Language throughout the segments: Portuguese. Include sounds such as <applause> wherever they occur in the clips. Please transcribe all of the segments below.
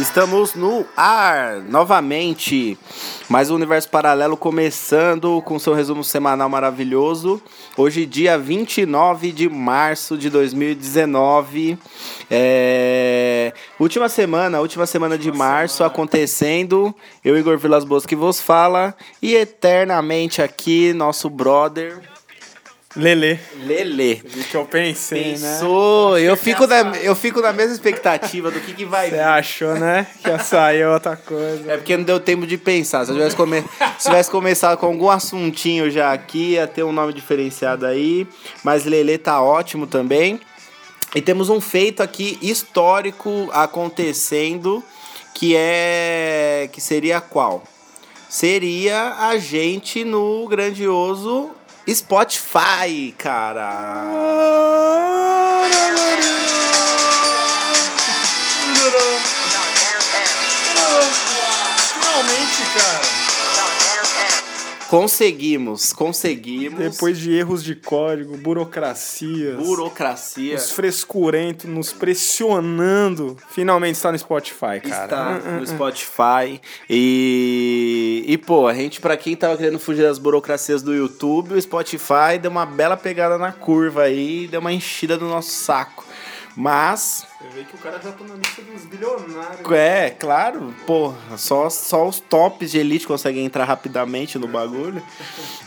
Estamos no ar novamente. Mais um universo paralelo começando com seu resumo semanal maravilhoso. Hoje, dia 29 de março de 2019. É... Última semana, última semana de março acontecendo. Eu, Igor Vilas Boas, que vos fala. E eternamente aqui, nosso brother. Lele. Lele. O que eu pensei, né? Pensou, eu fico, na, eu fico na mesma expectativa do que, que vai Você vir. achou, né? Que ia sair outra coisa. É porque não deu tempo de pensar. Se eu tivesse, come... Se tivesse começado com algum assuntinho já aqui, ia ter um nome diferenciado aí. Mas Lele tá ótimo também. E temos um feito aqui histórico acontecendo, que é. que seria qual? Seria a gente no grandioso Spotify, cara. Conseguimos, conseguimos. Depois de erros de código, burocracias, burocracia. os frescurentos nos pressionando, finalmente está no Spotify, cara. Está Hum, hum, no Spotify. E, e, pô, a gente, pra quem tava querendo fugir das burocracias do YouTube, o Spotify deu uma bela pegada na curva aí, deu uma enchida no nosso saco. Mas, Você vê que o cara já tá na lista dos bilionários. é, claro, porra, só, só os tops de elite conseguem entrar rapidamente no bagulho.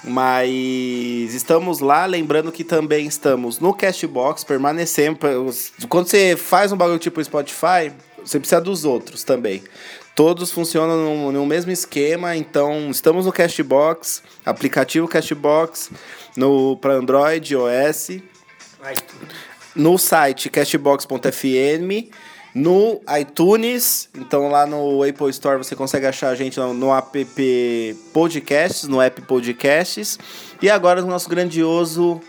Mas estamos lá, lembrando que também estamos no Castbox, permanecemos. Quando você faz um bagulho tipo Spotify, você precisa dos outros também. Todos funcionam no, no mesmo esquema, então estamos no Castbox, aplicativo Castbox, no para Android, iOS no site castbox.fm, no iTunes, então lá no Apple Store você consegue achar a gente no, no app Podcasts, no app Podcasts, e agora no nosso grandioso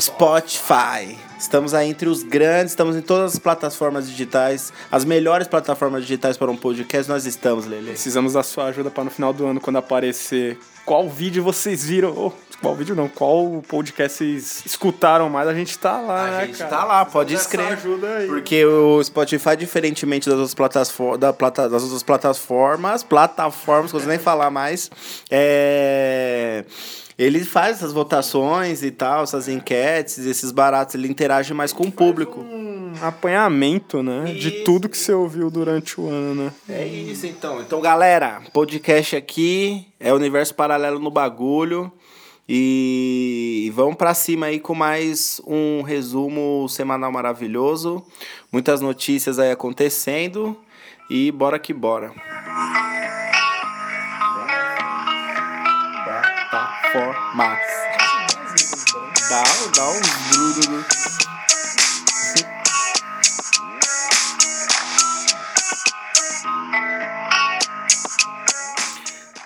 Spotify. Estamos aí entre os grandes, estamos em todas as plataformas digitais, as melhores plataformas digitais para um podcast, nós estamos, Lele. Precisamos da sua ajuda para no final do ano, quando aparecer qual vídeo vocês viram. Oh, qual vídeo não, qual podcast vocês escutaram mais, a gente tá lá, né, A gente cara? tá lá, pode escrever. ajuda aí. Porque o Spotify, diferentemente das outras, plataformas, da plata, das outras plataformas, plataformas, não sei nem falar mais, é, ele faz essas votações e tal, essas enquetes, esses baratos, ele interage mais com o público. um apanhamento, né? De Isso. tudo que você ouviu durante o ano, né? É isso então. Então, galera, podcast aqui é Universo Paralelo no Bagulho. E vamos pra cima aí com mais um resumo semanal maravilhoso. Muitas notícias aí acontecendo. E bora que bora. Plataformas. Dá, dá um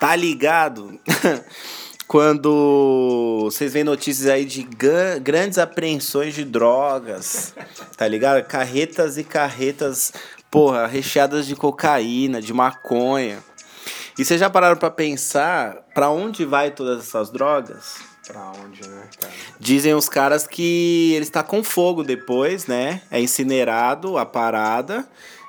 Tá ligado? <laughs> Quando vocês veem notícias aí de grandes apreensões de drogas, tá ligado? Carretas e carretas, porra, recheadas de cocaína, de maconha. E vocês já pararam pra pensar pra onde vai todas essas drogas? Pra onde, né, cara? Dizem os caras que ele está com fogo depois, né? É incinerado a parada.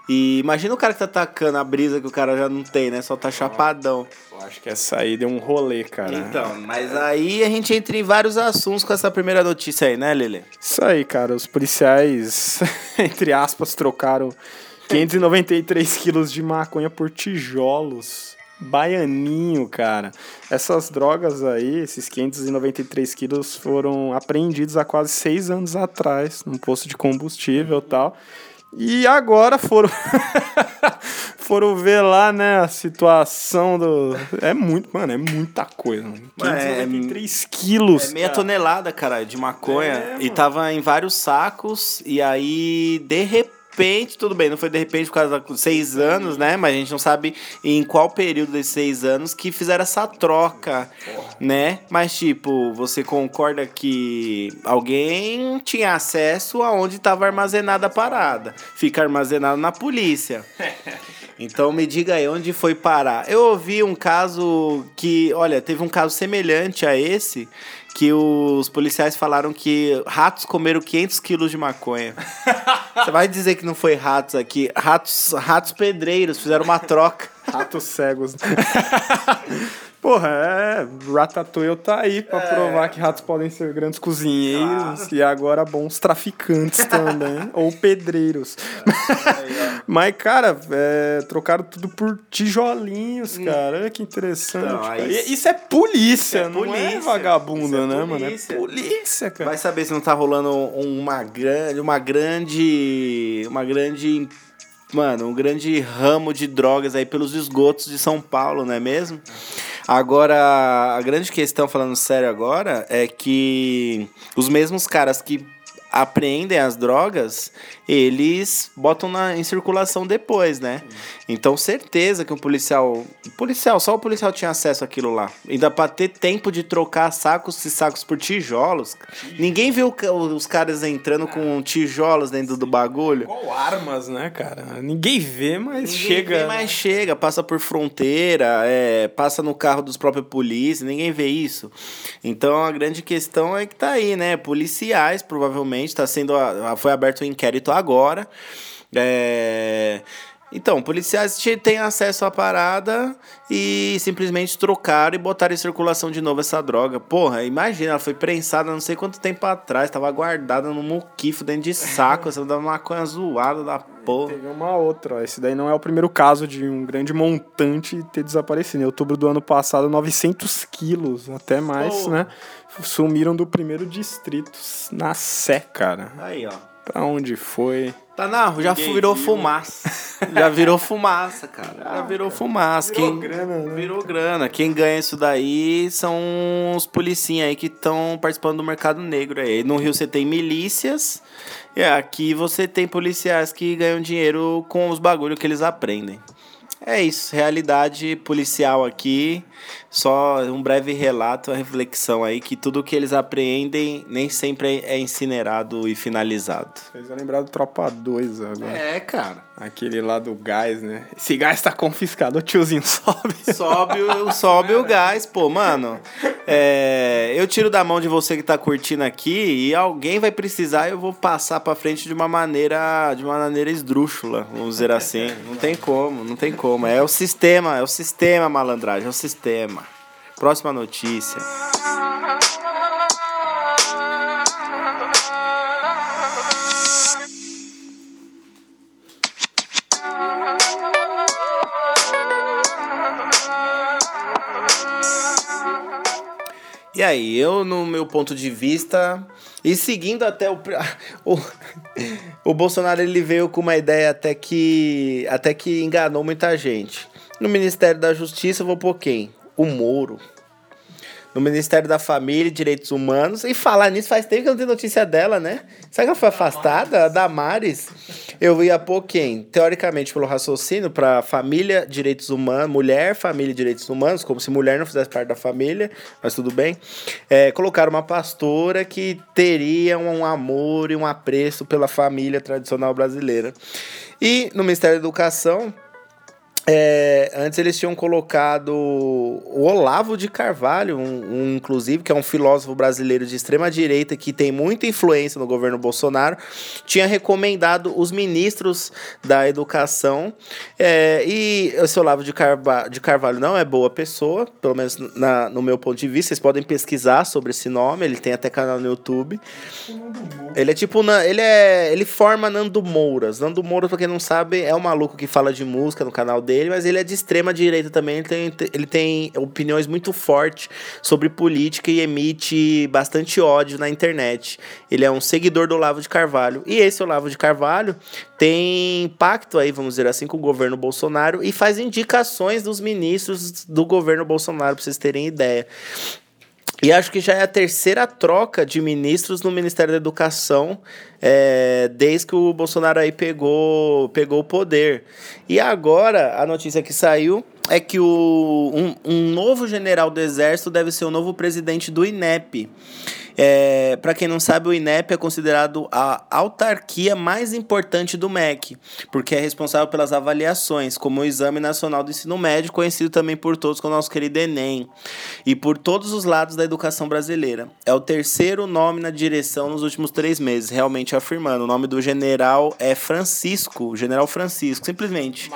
E imagina o cara que tá atacando a brisa que o cara já não tem, né? Só tá chapadão. Eu acho que essa aí deu um rolê, cara. Então, mas aí a gente entra em vários assuntos com essa primeira notícia aí, né, Lele? Isso aí, cara. Os policiais, <laughs> entre aspas, trocaram 593 quilos de maconha por tijolos. Baianinho, cara. Essas drogas aí, esses 593 quilos, foram apreendidos há quase seis anos atrás, num posto de combustível e tal. E agora foram <laughs> foram ver lá, né, a situação do... É muito, mano, é muita coisa. Mano. É, 593 quilos. É meia tonelada, cara, de maconha. É, e mano. tava em vários sacos. E aí, de repente, repente, tudo bem, não foi de repente por causa dos seis anos, né? Mas a gente não sabe em qual período desses seis anos que fizeram essa troca, né? Mas, tipo, você concorda que alguém tinha acesso aonde estava armazenada a parada? Fica armazenado na polícia. <laughs> Então me diga aí, onde foi parar? Eu ouvi um caso que, olha, teve um caso semelhante a esse, que os policiais falaram que ratos comeram 500 quilos de maconha. <laughs> Você vai dizer que não foi ratos aqui? Ratos, ratos pedreiros fizeram uma troca. Ratos cegos. <laughs> Porra, é. Ratatouille tá aí pra provar que ratos podem ser grandes cozinheiros e agora bons traficantes <laughs> também. ou pedreiros. <laughs> Mas, cara, é, trocaram tudo por tijolinhos, cara. Olha que interessante. Aí- Isso é polícia, É não é polícia. vagabunda, é né, mano? É polícia. polícia, cara. Vai saber se não tá rolando uma grande, uma grande, uma grande, mano, um grande ramo de drogas aí pelos esgotos de São Paulo, não é mesmo? Agora, a grande questão, falando sério agora, é que os mesmos caras que apreendem as drogas, eles botam na, em circulação depois, né? Então, certeza que um policial. Policial, só o policial tinha acesso àquilo lá. Ainda pra ter tempo de trocar sacos e sacos por tijolos. Ninguém viu os caras entrando com tijolos dentro do bagulho. Igual armas, né, cara? Ninguém vê, mas Ninguém chega. vê, mas chega, passa por fronteira, é, passa no carro dos próprios polícia, ninguém vê isso. Então a grande questão é que tá aí, né? Policiais, provavelmente, tá sendo. a- foi aberto o inquérito agora. É, Então, policiais têm acesso à parada e simplesmente trocaram e botaram em circulação de novo essa droga. Porra, imagina, ela foi prensada não sei quanto tempo atrás, tava guardada no muquifo dentro de saco, essa da maconha zoada da porra. Teve uma outra. Esse daí não é o primeiro caso de um grande montante ter desaparecido. Em outubro do ano passado, 900 quilos, até mais, Oh. né? Sumiram do primeiro distrito, na Sé, cara. Aí, ó. Pra onde foi? Tá na rua, já Ninguém virou viu. fumaça. <laughs> já virou fumaça, cara. Já virou fumaça. Virou Quem... grana, né? Virou grana. Quem ganha isso daí são os policinhas aí que estão participando do mercado negro aí. No Rio você tem milícias. E aqui você tem policiais que ganham dinheiro com os bagulhos que eles aprendem. É isso, realidade policial aqui. Só um breve relato, a reflexão aí que tudo que eles apreendem nem sempre é incinerado e finalizado. Fez eu lembrar do Tropa 2 agora. É, cara. Aquele lá do gás, né? Esse gás tá confiscado. O tiozinho <laughs> sobe. Sobe sobe o gás, pô, mano. É, eu tiro da mão de você que tá curtindo aqui e alguém vai precisar, eu vou passar pra frente de uma maneira, de uma maneira esdrúxula, vamos dizer assim. Não tem como, não tem como. É o sistema, é o sistema, malandragem, é o sistema. Próxima notícia. E aí, eu, no meu ponto de vista, e seguindo até o. <laughs> O, o Bolsonaro ele veio com uma ideia até que, até que enganou muita gente. No Ministério da Justiça, eu vou pôr quem? O Moro. No Ministério da Família e Direitos Humanos. E falar nisso faz tempo que eu não tenho notícia dela, né? Será que ela foi afastada? A Damares. Eu ia pôr quem? Teoricamente, pelo raciocínio, para família, direitos humanos, mulher, família e direitos humanos, como se mulher não fizesse parte da família, mas tudo bem. É, colocaram uma pastora que teria um amor e um apreço pela família tradicional brasileira. E no Ministério da Educação, é, antes eles tinham colocado o Olavo de Carvalho, um, um, inclusive, que é um filósofo brasileiro de extrema direita que tem muita influência no governo Bolsonaro, tinha recomendado os ministros da educação. É, e esse Olavo de, de Carvalho não é boa pessoa, pelo menos na, no meu ponto de vista. Vocês podem pesquisar sobre esse nome, ele tem até canal no YouTube. Ele é tipo, ele é, ele forma Nando Mouras. Nando Moura, pra quem não sabe, é um maluco que fala de música no canal dele, mas ele é de extrema direita também. Ele tem, ele tem opiniões muito fortes sobre política e emite bastante ódio na internet. Ele é um seguidor do Olavo de Carvalho. E esse Olavo de Carvalho tem pacto aí, vamos dizer assim, com o governo Bolsonaro e faz indicações dos ministros do governo Bolsonaro, pra vocês terem ideia. E acho que já é a terceira troca de ministros no Ministério da Educação é, desde que o Bolsonaro aí pegou, pegou o poder. E agora, a notícia que saiu é que o, um, um novo general do Exército deve ser o novo presidente do INEP. É, para quem não sabe, o INEP é considerado a autarquia mais importante do MEC, porque é responsável pelas avaliações, como o Exame Nacional do Ensino Médio, conhecido também por todos como nosso querido Enem, e por todos os lados da educação brasileira. É o terceiro nome na direção nos últimos três meses, realmente afirmando. O nome do general é Francisco, General Francisco, simplesmente.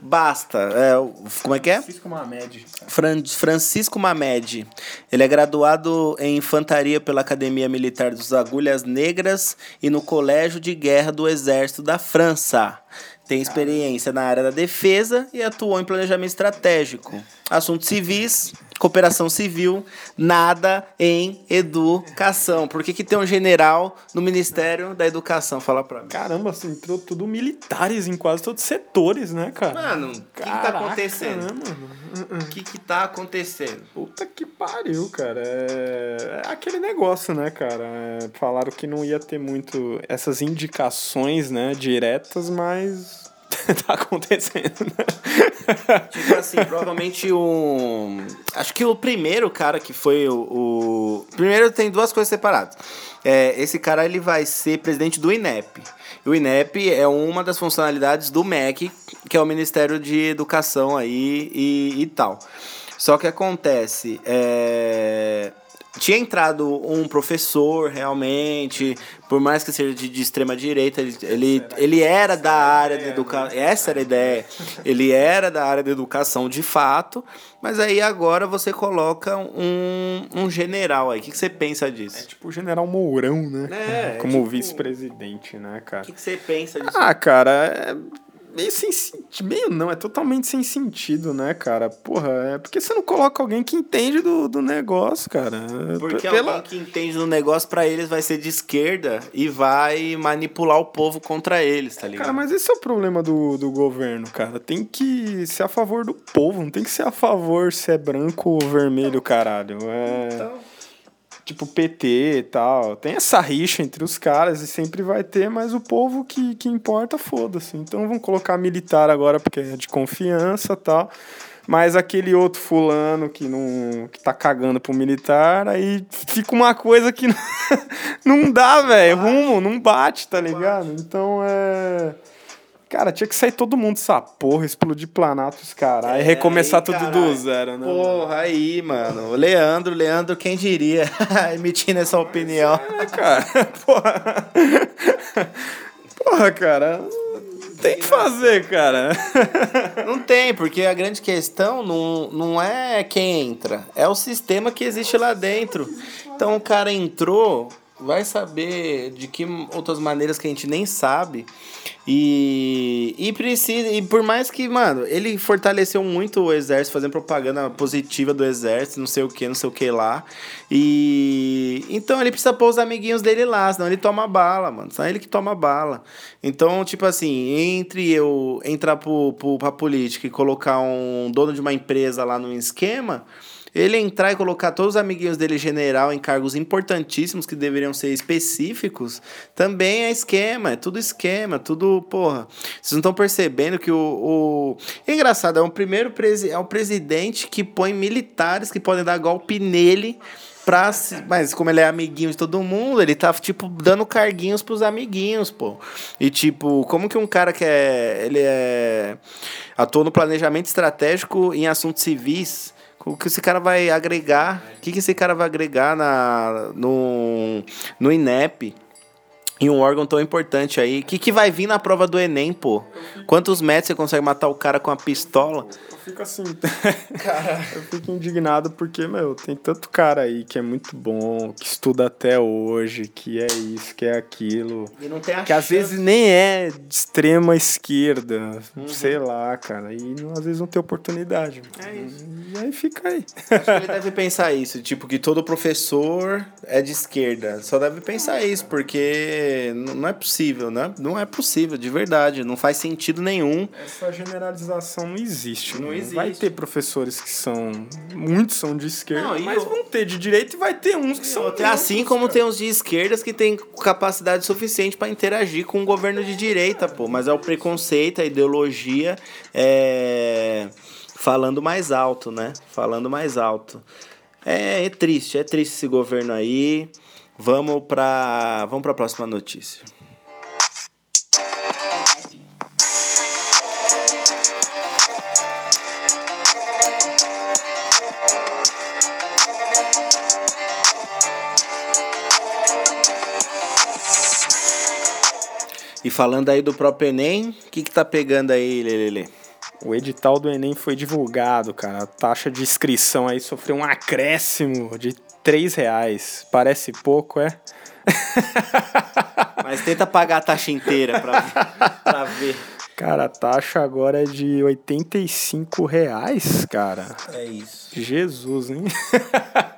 Basta. É, como é que é? Francisco Mamed. Fran Francisco Mamed. Ele é graduado em infantaria pela Academia Militar dos Agulhas Negras e no Colégio de Guerra do Exército da França. Tem experiência na área da defesa e atuou em planejamento estratégico. Assuntos civis, cooperação civil, nada em educação. Por que, que tem um general no Ministério da Educação? Fala pra mim. Caramba, assim, entrou tudo militares em quase todos os setores, né, cara? Mano, o que, que tá Caraca, acontecendo? né, mano? O que, que tá acontecendo? Puta que pariu, cara. É... é aquele negócio, né, cara? É, Falaram que não ia ter muito essas indicações, né, diretas, mas <laughs> tá acontecendo? Tipo assim, provavelmente o. Acho que o primeiro cara que foi o. o... Primeiro tem duas coisas separadas. É, esse cara ele vai ser presidente do INEP. O INEP é uma das funcionalidades do MEC, que é o Ministério de Educação aí e, e tal. Só que acontece. É... Tinha entrado um professor, realmente, por mais que seja de, de extrema direita, ele, ele, ele era da área da educação. Essa era a ideia. Ele era da área da educação de fato, mas aí agora você coloca um, um general aí. O que, que você pensa disso? Tipo o general Mourão, né? É, Como tipo- vice-presidente, né, cara? O que, que você pensa disso? Ah, cara, é meio sem sentido. Meio não, é totalmente sem sentido, né, cara? Porra, é porque você não coloca alguém que entende do, do negócio, cara. Porque Pela- alguém que entende do negócio pra eles vai ser de esquerda e vai manipular o povo contra eles, tá ligado? Cara, mas esse é o problema do, do governo, cara. Tem que ser a favor do povo, não tem que ser a favor se é branco ou vermelho, caralho. É. Então, Tipo PT e tal. Tem essa rixa entre os caras e sempre vai ter, mas o povo que, que importa, foda-se. Então vamos colocar militar agora porque é de confiança e tal. Mas aquele outro fulano que não que tá cagando pro militar, aí fica uma coisa que não, <laughs> não dá, velho. Rumo, não bate, tá ligado? Então é. Cara, tinha que sair todo mundo dessa porra, explodir Planaltos, caralho, e É, recomeçar aí, tudo do caralho. zero, né? Porra, aí, mano. O Leandro, Leandro, quem diria? <laughs> Emitindo essa opinião. É, cara. <laughs> Porra. Porra, cara. Tem que fazer, cara. Não tem, porque a grande questão não, não é quem entra, é o sistema que existe lá dentro. Então o cara entrou, vai saber de que outras maneiras que a gente nem sabe. E, e precisa. E por mais que, mano, ele fortaleceu muito o exército, fazendo propaganda positiva do exército, não sei o que, não sei o que lá. E então ele precisa pôr os amiguinhos dele lá, senão ele toma bala, mano. Só ele que toma bala. Então, tipo assim, entre eu entrar pro, pro, pra política e colocar um dono de uma empresa lá num esquema. Ele entrar e colocar todos os amiguinhos dele general em cargos importantíssimos que deveriam ser específicos, também é esquema, é tudo esquema, tudo, porra. Vocês não estão percebendo que o, o... É engraçado, é o primeiro presi... é o presidente que põe militares que podem dar golpe nele pra... Mas como ele é amiguinho de todo mundo, ele tá, tipo, dando carguinhos pros amiguinhos, pô. E, tipo, como que um cara que é... Ele é... Atua no planejamento estratégico em assuntos civis... O que esse cara vai agregar? O que, que esse cara vai agregar na, no, no INEP? Em um órgão tão importante aí. O que, que vai vir na prova do Enem, pô? Quantos metros você consegue matar o cara com a pistola? Fico assim. <laughs> eu fico indignado porque, meu, tem tanto cara aí que é muito bom, que estuda até hoje, que é isso, que é aquilo. E não tem a Que às vezes nem é de extrema esquerda, sei lá, cara. E não- às vezes não tem oportunidade. É isso. E aí fica aí. Acho que ele deve pensar isso, tipo, que todo professor é de esquerda. Só deve pensar isso, porque não é possível, né? Não é possível, de verdade. Não faz sentido nenhum. Essa generalização não existe. Não Não existe. Vai ter professores que são. Muitos são de esquerda, Não, mas o- vão ter de direita e vai ter uns que são. Outra, assim como cara. tem uns de esquerdas que tem capacidade suficiente para interagir com o governo de direita, pô. Mas é o preconceito, a ideologia é... falando mais alto, né? Falando mais alto. É, é triste, é triste esse governo aí. Vamos pra, vamos pra próxima notícia. E falando aí do próprio Enem, o que que tá pegando aí, Lelele? O edital do Enem foi divulgado, cara. A taxa de inscrição aí sofreu um acréscimo de 3 reais. Parece pouco, é? Mas tenta pagar a taxa inteira pra, pra ver. Cara, a taxa agora é de 85 reais, cara. É isso. Jesus, hein?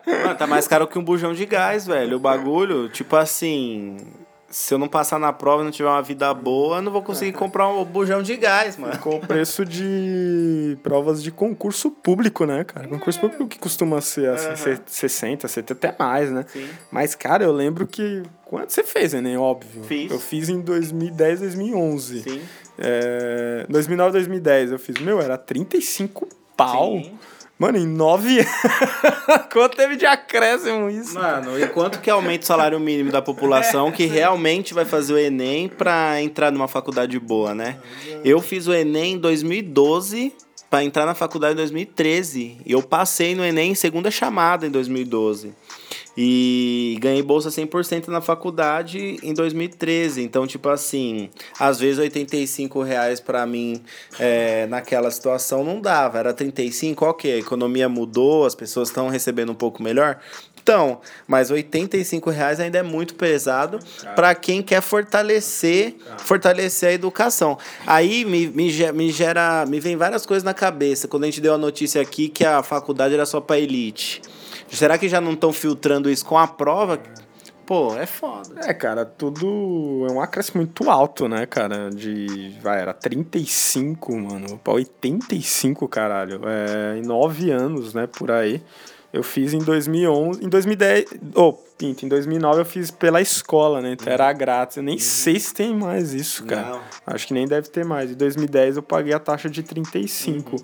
Mano, tá mais caro que um bujão de gás, velho. O bagulho, tipo assim. Se eu não passar na prova e não tiver uma vida boa, eu não vou conseguir comprar um bujão de gás, mano. Com o preço de provas de concurso público, né, cara? Concurso público que costuma ser assim, ser 60, 70 até mais, né? Sim. Mas, cara, eu lembro que. Quando você fez, Enem, óbvio. Fiz. Eu fiz em 2010, 2011. Sim. É, 2009, 2010 eu fiz, meu, era 35 pau. Sim. Mano, em 9 <laughs> anos. Quanto teve de acréscimo isso? Mano, e quanto que aumenta o salário mínimo da população que realmente vai fazer o Enem pra entrar numa faculdade boa, né? Eu fiz o Enem em 2012 pra entrar na faculdade em 2013. E eu passei no Enem em segunda chamada em 2012. E ganhei bolsa 100% na faculdade em 2013. Então, tipo assim, às vezes 85 reais pra mim é, naquela situação não dava. Era 35, ok, a economia mudou, as pessoas estão recebendo um pouco melhor. Então, mas 85 reais ainda é muito pesado para quem quer fortalecer, fortalecer a educação. Aí me, me, me gera, me vem várias coisas na cabeça. Quando a gente deu a notícia aqui que a faculdade era só para elite. Será que já não estão filtrando isso com a prova? Pô, é foda. É, cara, tudo é um acréscimo muito alto, né, cara? De. Vai, era 35, mano. Pra 85, caralho. É, em 9 anos, né, por aí. Eu fiz em 2011. Em 2010. Ô, Pinto, em 2009 eu fiz pela escola, né? Então era grátis. Eu nem sei se tem mais isso, cara. Não. Acho que nem deve ter mais. Em 2010 eu paguei a taxa de 35.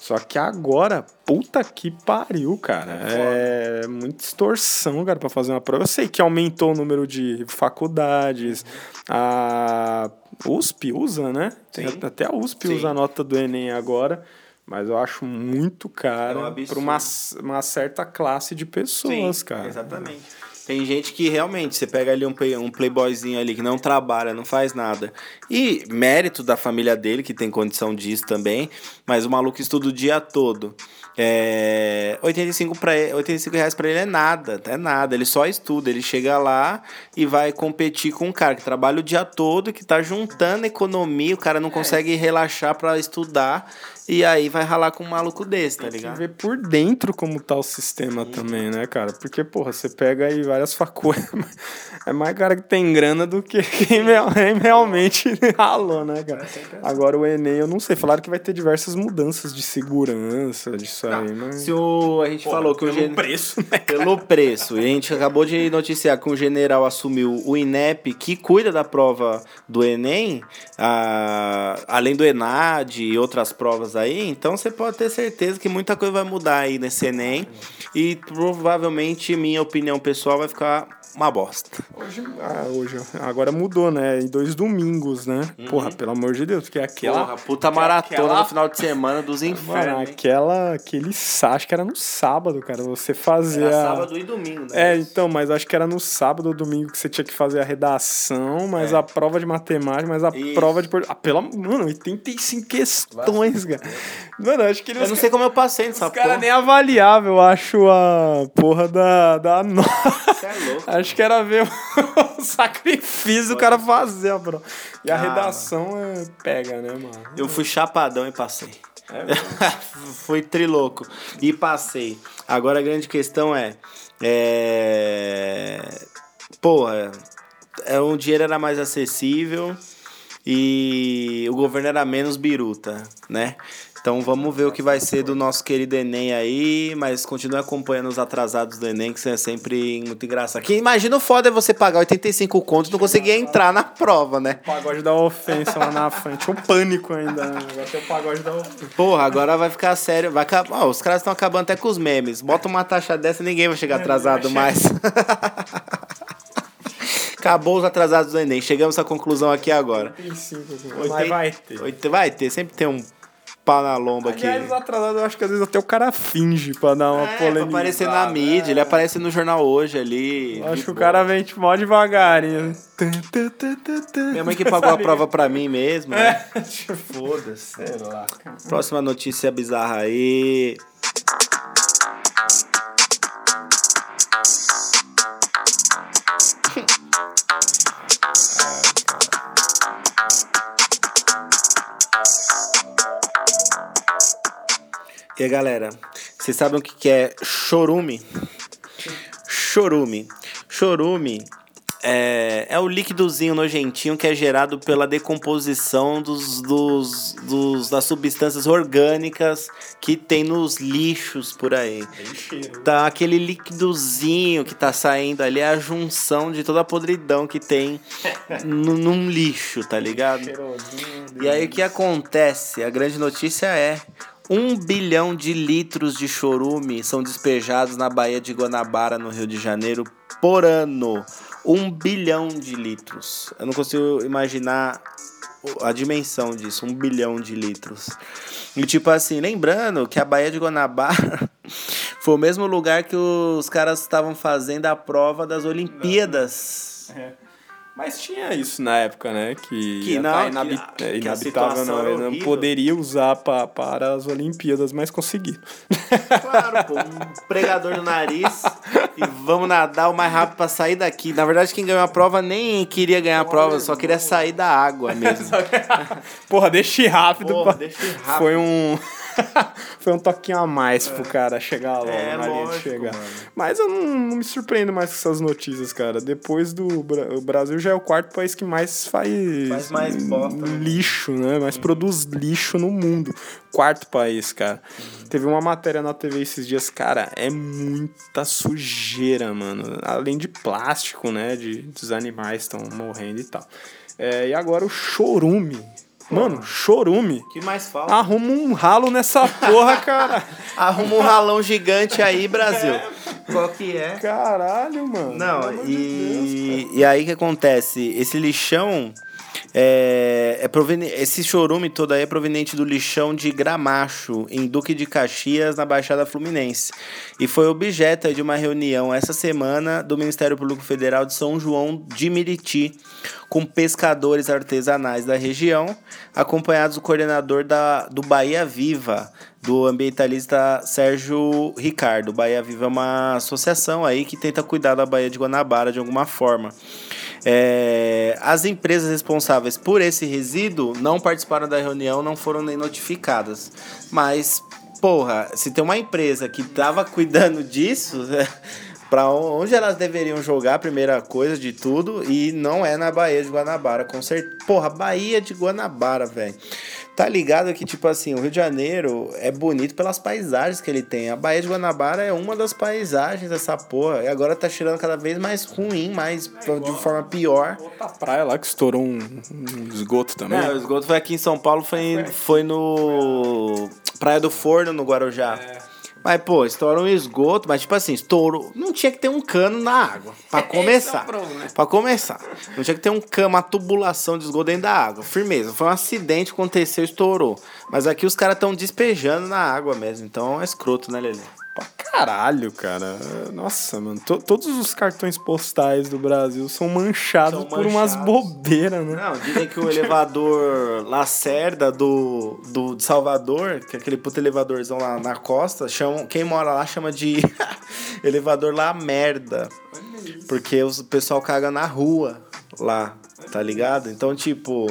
Só que agora, puta que pariu, cara. É muita extorsão, cara, pra fazer uma prova. Eu sei que aumentou o número de faculdades. A USP usa, né? Sim. até a USP Sim. usa a nota do Enem agora. Mas eu acho muito É um caro pra uma, uma certa classe de pessoas, Sim, cara. Exatamente. Tem gente que realmente, você pega ali um, play- um playboyzinho ali que não trabalha, não faz nada. E mérito da família dele, que tem condição disso também, mas o maluco estuda o dia todo. É, 85, pra, ele- 85 reais pra ele é nada, é nada. Ele só estuda, ele chega lá e vai competir com um cara que trabalha o dia todo, que tá juntando economia, o cara não consegue relaxar pra estudar, e aí vai ralar com um maluco desse, tá Tem que ligado? ver por dentro como tá o sistema também, né, cara? Porque, porra, você pega aí várias faculdades. <laughs> É mais cara que tem grana do que <laughs> quem real- quem realmente <laughs> ralou, né, cara? Agora o Enem, eu não sei. Falaram que vai ter diversas mudanças de segurança, disso aí, mas. Se o, a gente falou que o gen... preço, né? Pelo preço. E a gente acabou de noticiar que um general assumiu o INEP, que cuida da prova do Enem, a- além do ENAD e outras provas aí. Então você pode ter certeza que muita coisa vai mudar aí nesse Enem. E provavelmente, minha opinião pessoal, vai ficar uma bosta. Hoje, ah, hoje, agora mudou, né? Em dois domingos, né? Porra, pelo amor de Deus, porque aquela. Uhum. Porra, puta maratona aquela- no final de semana dos infernos. aquela. Aquele. Acho que era no sábado, cara. Você fazia. Era sábado e domingo, né? É, então, mas acho que era no sábado ou domingo que você tinha que fazer a redação, mais É. a prova de matemática, mais a Isso. prova de. Ah, pela. Mano, 85 questões, cara. Mano, acho que eles. Eu não sei como eu passei nessa Os caras porra. nem avaliavam, eu acho, a porra da, da nota. Você é louco. <laughs> Acho que era ver o <laughs> sacrifício do cara fazer, bro. E a Ah. redação é pega, né, mano? Eu fui chapadão e passei. É <laughs> Fui triloco e passei. Agora a grande questão é. é... Porra, é, o dinheiro era mais acessível e o governo era menos biruta, né? Então vamos ver o que vai ser do nosso querido Enem aí, mas continue acompanhando os atrasados do Enem, que isso é sempre muito engraçado. Que imagina o foda é você pagar 85 contos e não conseguir entrar na prova, né? Pagode da ofensa lá na frente. O pânico ainda, né? Agora tem o pagode da ofensa. Porra, agora vai ficar sério. Vai acabar. Ó, os caras estão acabando até com os memes. Bota uma taxa dessa e ninguém vai chegar atrasado mais. <laughs> Acabou os atrasados do Enem. Chegamos à conclusão aqui agora. Tem cinco, assim. Oitenta- Mas vai ter. Vai ter, sempre tem um pau na lomba aqui. Aliás, os atrasados, eu acho que às vezes até o cara finge pra dar uma É, pra polêmica. aparecer na mídia, ele aparece no jornal hoje ali. Acho que o cara vem tipo, mó devagarinho. Minha mãe que pagou a prova pra mim mesmo. né? É, tipo, <laughs> Foda-se. sei lá. Próxima notícia bizarra aí. E aí, galera, vocês sabem o que que é chorume? Chorume. Chorume é, é o líquidozinho nojentinho que é gerado pela decomposição dos, dos, dos- das substâncias orgânicas que tem nos lixos por aí. Tá aquele líquidozinho que tá saindo ali, é a junção de toda a podridão que tem <laughs> nu- num lixo, tá ligado? E aí o que acontece? A grande notícia é. Um bilhão de litros de chorume são despejados na Baía de Guanabara, no Rio de Janeiro, por ano. Um bilhão de litros. Eu não consigo imaginar a dimensão disso, um bilhão de litros. E tipo assim, lembrando que a Baía de Guanabara <laughs> foi o mesmo lugar que os caras estavam fazendo a prova das Olimpíadas. Mas tinha isso na época, né? Que, Que não, tá que- inabi- que é, a inabitável, situação não. era Ele não poderia usar pa, para as Olimpíadas, mas conseguiu. Claro, pô, um pregador no nariz e vamos nadar o mais rápido pra sair daqui. Na verdade, quem ganhou a prova nem queria ganhar a prova, só queria sair da água mesmo. <laughs> Porra, deixa ir rápido. Porra, pra- deixa ir rápido. Foi um. <laughs> Foi um toquinho a mais pro cara chegar logo É, na linha de lógico, chegar. mano. Mas eu não, não me surpreendo mais com essas notícias, cara. Depois do. Bra- O Brasil já é o quarto país que mais faz. Faz mais bosta, né? Lixo, né? Mais produz lixo no mundo. Quarto país, cara. Teve uma matéria na TV esses dias, cara, é muita sujeira, mano. Além de plástico, né? De, dos animais estão morrendo e tal. É, e agora o chorume. Mano, chorume. O que mais falta? Arruma um ralo nessa porra, cara. <laughs> Arruma um ralão gigante aí, Brasil. Qual que é? Caralho, mano. Pelo Não, amor de Deus, e, e aí que acontece? Esse lixão é, é proveni- esse chorume todo aí é proveniente do lixão de Gramacho, em Duque de Caxias, na Baixada Fluminense. E foi objeto de uma reunião essa semana do Ministério Público Federal de São João de Miriti, com pescadores artesanais da região, acompanhados do coordenador da, do Bahia Viva, do ambientalista Sérgio Ricardo. Bahia Viva é uma associação aí que tenta cuidar da Baía de Guanabara de alguma forma. É, as empresas responsáveis por esse resíduo não participaram da reunião, não foram nem notificadas. Mas, porra, se tem uma empresa que tava cuidando disso, <laughs> para onde elas deveriam jogar, primeira coisa de tudo, e não é na Baía de Guanabara, com certeza. Porra, Baía de Guanabara, velho. Tá ligado que, tipo assim, o Rio de Janeiro é bonito pelas paisagens que ele tem. A Baía de Guanabara é uma das paisagens dessa porra. E agora tá tirando cada vez mais ruim, mais de forma pior. Outra praia lá que estourou um, um esgoto também. É, o esgoto foi aqui em São Paulo, foi, foi no Praia do Forno, no Guarujá. Mas, pô, estourou um esgoto, mas tipo assim, estourou. Não tinha que ter um cano na água. Pra <laughs> começar. Pra começar. Não tinha que ter um cano, uma tubulação de esgoto dentro da água. Firmeza. Foi um acidente, aconteceu, estourou. Mas aqui os caras estão despejando na água mesmo. Então é escroto, né, Lelê? Pra caralho, cara. Nossa, mano. to- todos os cartões postais do Brasil são manchados São por umas manchados. bobeiras, né? Não, dizem que o elevador Lacerda do, do de Salvador, que é aquele puto elevadorzão lá na costa, chamam, quem mora lá chama de <laughs> elevador lá merda. Porque os- o pessoal caga na rua lá, tá ligado? Então, tipo,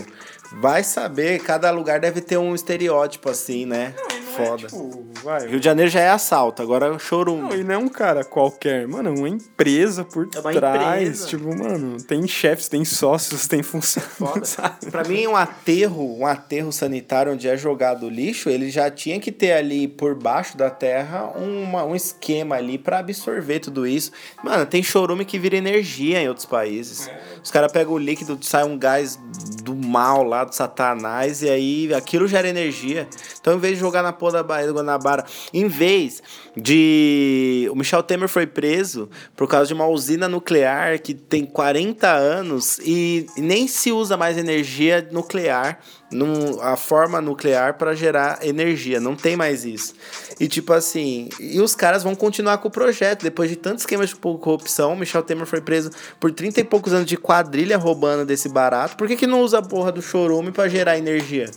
vai saber, cada lugar deve ter um estereótipo assim, né? Não foda. Tipo, vai. Rio de Janeiro já é assalto, agora é showroom. Não, e não é um cara qualquer, mano, é uma empresa por É uma trás. empresa. Tipo, mano, tem chefes, tem sócios, tem funcionários. <laughs> Pra mim, um aterro, um aterro sanitário onde é jogado lixo, ele já tinha que ter ali por baixo da terra uma, um esquema ali pra absorver tudo isso. Mano, tem chorume que vira energia em outros países. Os caras pegam o líquido, sai um gás do mal lá, do satanás, e aí aquilo gera energia. Então, em vez de jogar na porra da Baía do Guanabara, em vez de. O Michel Temer foi preso por causa de uma usina nuclear que tem 40 anos e nem se usa mais energia nuclear, num, a forma nuclear para gerar energia. Não tem mais isso. E tipo assim, e os caras vão continuar com o projeto. Depois de tantos esquemas de corrupção, Michel Temer foi preso por 30 e poucos anos de quadrilha roubando desse barato. Por que, que não usa a porra do chorume para gerar energia?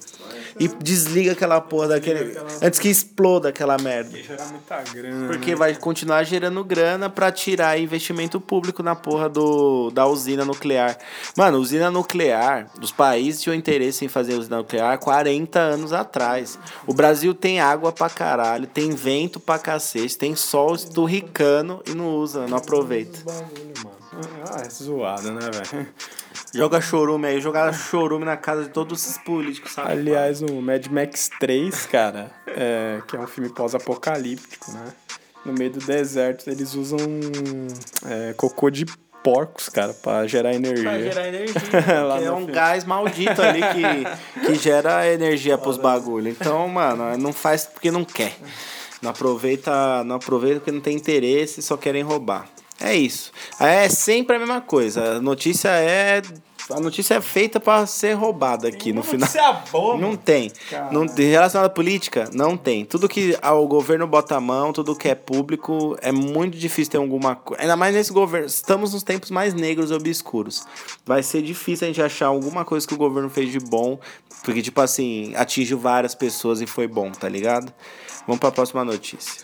E desliga aquela porra daquele. Antes que exploda aquela merda. Gerar muita grana. Porque vai continuar gerando grana pra tirar investimento público na porra do, da usina nuclear. Mano, usina nuclear, os países tinham interesse em fazer usina nuclear 40 anos atrás. O Brasil tem água pra caralho, tem vento pra cacete, tem sol esturricando e não usa, não aproveita. Bagulho, mano. Ah, é zoado, né, velho? <laughs> Joga chorume aí, jogar chorume na casa de todos esses políticos, sabe? Aliás, o Mad Max 3, cara, é, que é um filme pós-apocalíptico, né? No meio do deserto, eles usam é, cocô de porcos, cara, pra gerar energia. Pra gerar energia. <laughs> Lá porque é um filme. gás maldito ali que, <laughs> que gera energia pros bagulho. Então, mano, não faz porque não quer. Não aproveita, não aproveita porque não tem interesse, só querem roubar. É isso. É sempre a mesma coisa. A notícia é a notícia é feita pra ser roubada aqui no final. boa, Não tem. Não, de- relacionado à política, não tem. Tudo que o governo bota a mão, tudo que é público, é muito difícil ter alguma coisa. Ainda mais nesse governo. Estamos nos tempos mais negros e obscuros. Vai ser difícil a gente achar alguma coisa que o governo fez de bom. Porque, tipo assim, atingiu várias pessoas e foi bom, tá ligado? Vamos pra próxima notícia.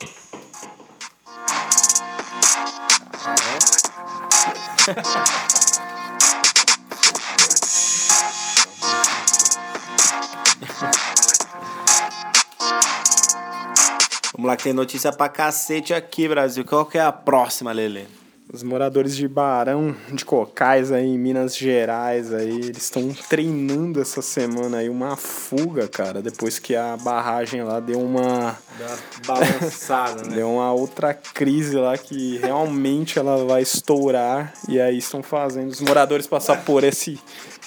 Vamos lá, que tem notícia pra cacete aqui, Brasil. Qual que é a próxima, Lele? Os moradores de Barão de Cocais aí em Minas Gerais aí, eles estão treinando essa semana aí uma fuga, cara, depois que a barragem lá deu uma Balançada, né? deu uma outra crise lá que realmente ela vai estourar e aí estão fazendo os moradores passar por esse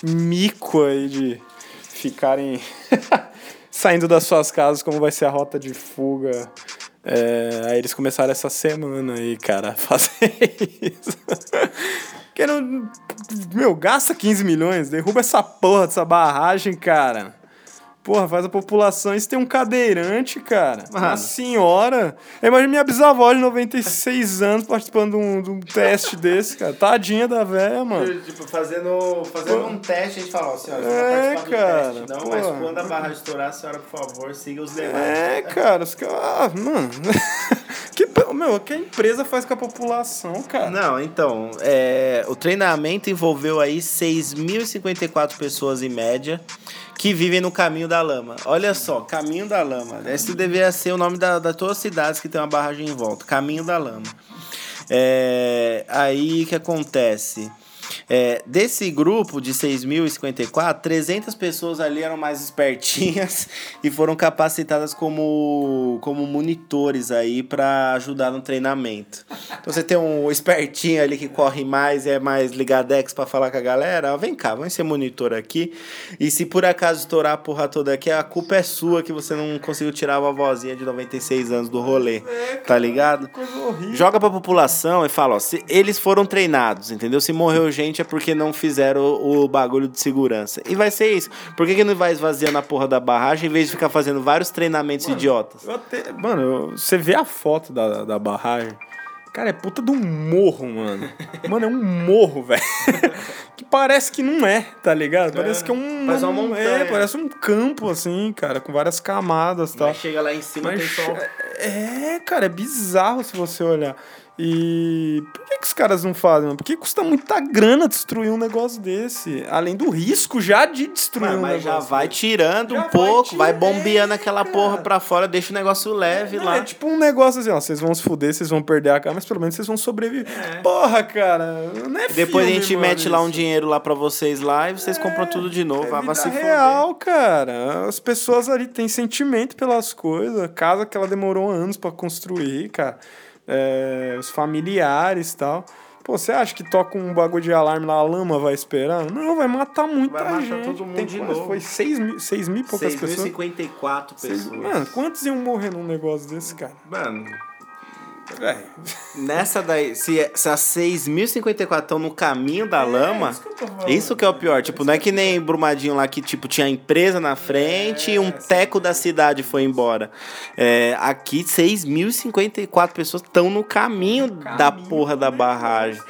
mico aí de ficarem <laughs> saindo das suas casas, como vai ser a rota de fuga. É, aí eles começaram essa semana aí, cara, a fazer <laughs> isso. Que não, meu, gasta 15 milhões, derruba essa porra dessa barragem, cara. Porra, faz a população. Isso tem um cadeirante, cara. Uma Mano. senhora. Imagina minha bisavó de 96 anos participando de um, de um teste desse, cara. Tadinha da véia, mano. Tipo, fazendo, fazendo um teste, a gente fala, ó, senhora, você É, vai participar do cara, teste, não, pô. mas quando a barragem estourar, a senhora, por favor, siga os demais. É, cara, os caras. Ah, mano. <laughs> que, meu, que a empresa faz com a população, cara? Não, então, é, o treinamento envolveu aí 6.054 pessoas em média que vivem no Caminho da Lama. Olha só, Caminho da Lama. Esse deveria ser o nome da, da todas as cidades que tem uma barragem em volta. Caminho da Lama. É, aí que acontece? É, desse grupo de 6.054, 300 pessoas ali eram mais espertinhas <laughs> e foram capacitadas como, como monitores aí para ajudar no treinamento. Então você tem um espertinho ali que corre mais e é mais ligadex para falar com a galera, ó, vem cá, vamos ser monitor aqui. E se por acaso estourar a porra toda aqui, a culpa é sua que você não conseguiu tirar a vovozinha de 96 anos do rolê, tá ligado? Joga pra população e fala, ó, se eles foram treinados, entendeu? Se morreu gente é porque não fizeram o, o bagulho de segurança. E vai ser isso. Por que, que não vai esvaziando a porra da barragem em vez de ficar fazendo vários treinamentos idiotas? Eu até- mano, eu- você vê a foto da, da barragem. Cara, é puta de um morro, mano. <laughs> Mano, é um morro, velho. <laughs> que parece que não é, tá ligado? Parece que é um. Parece uma montanha. É, parece um campo, assim, cara, com várias camadas e tal. chega lá em cima Mas, é, cara, é bizarro se você olhar. E por que, que os caras não fazem? mano? Porque custa muita grana destruir um negócio desse. Além do risco já de destruir Mano, um mas já negócio vai desse. tirando Já um vai pouco, vai, tirando, bombeando aquela cara. porra pra fora, deixa o negócio leve Não, lá. É tipo um negócio assim, ó. Vocês vão se fuder, vocês vão perder a cara, mas pelo menos vocês vão sobreviver. Porra, cara. Não é Depois filme, a gente mano, mete lá um isso. dinheiro lá pra vocês lá e vocês compram tudo de novo. É vai vida se fuder. real, cara. As pessoas ali têm sentimento pelas coisas. Casa que ela demorou anos pra construir, cara. É, os familiares e tal. Pô, você acha que toca um bagulho de alarme lá, a lama vai esperar? Não, vai matar muita Vai matar gente. todo mundo Tem de novo. Foi 6 mil, 6 mil e poucas pessoas. 6.054 Seis- pessoas. Mano, quantos iam morrer num negócio desse, cara? Mano, É, nessa daí, se, se as 6.054 estão no caminho da lama, isso que falando. isso que é o pior. Tipo, não é que nem Brumadinho lá que, tipo, tinha empresa na frente e um teco da cidade foi embora. É, aqui, 6.054 pessoas estão no caminho da porra da barragem.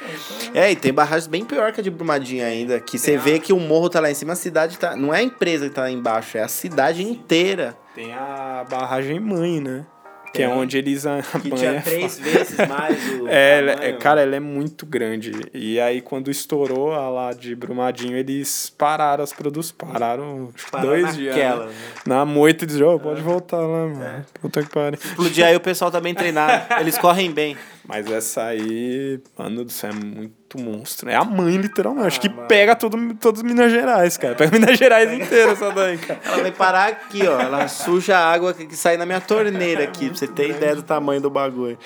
É, e tem barragens bem pior que a de Brumadinho ainda, que você vê que o morro tá lá em cima, a cidade tá... Não é a empresa que tá lá embaixo, é a cidade inteira. Tem a barragem mãe, né? Que é onde eles a Que tinha é três vezes mais <laughs> o É, é, cara, ela é muito grande. E aí, quando estourou a lá de Brumadinho, eles pararam as produções. Pararam Parou dois dias. né? Na moita, eles disseram, "Ô, pode voltar lá, mano. Puta que pariu. Explodir aí o pessoal tá bem treinado. <laughs> Eles correm bem. Mas essa aí, mano do céu, é muito monstro. É a mãe, literalmente. Acho que mano. pega todo, todos Minas Gerais, cara. Pega Minas Gerais inteira essa daí, cara. Ela vai parar aqui, ó. Ela suja a água que sai na minha torneira aqui, pra você ter ideia do tamanho do bagulho.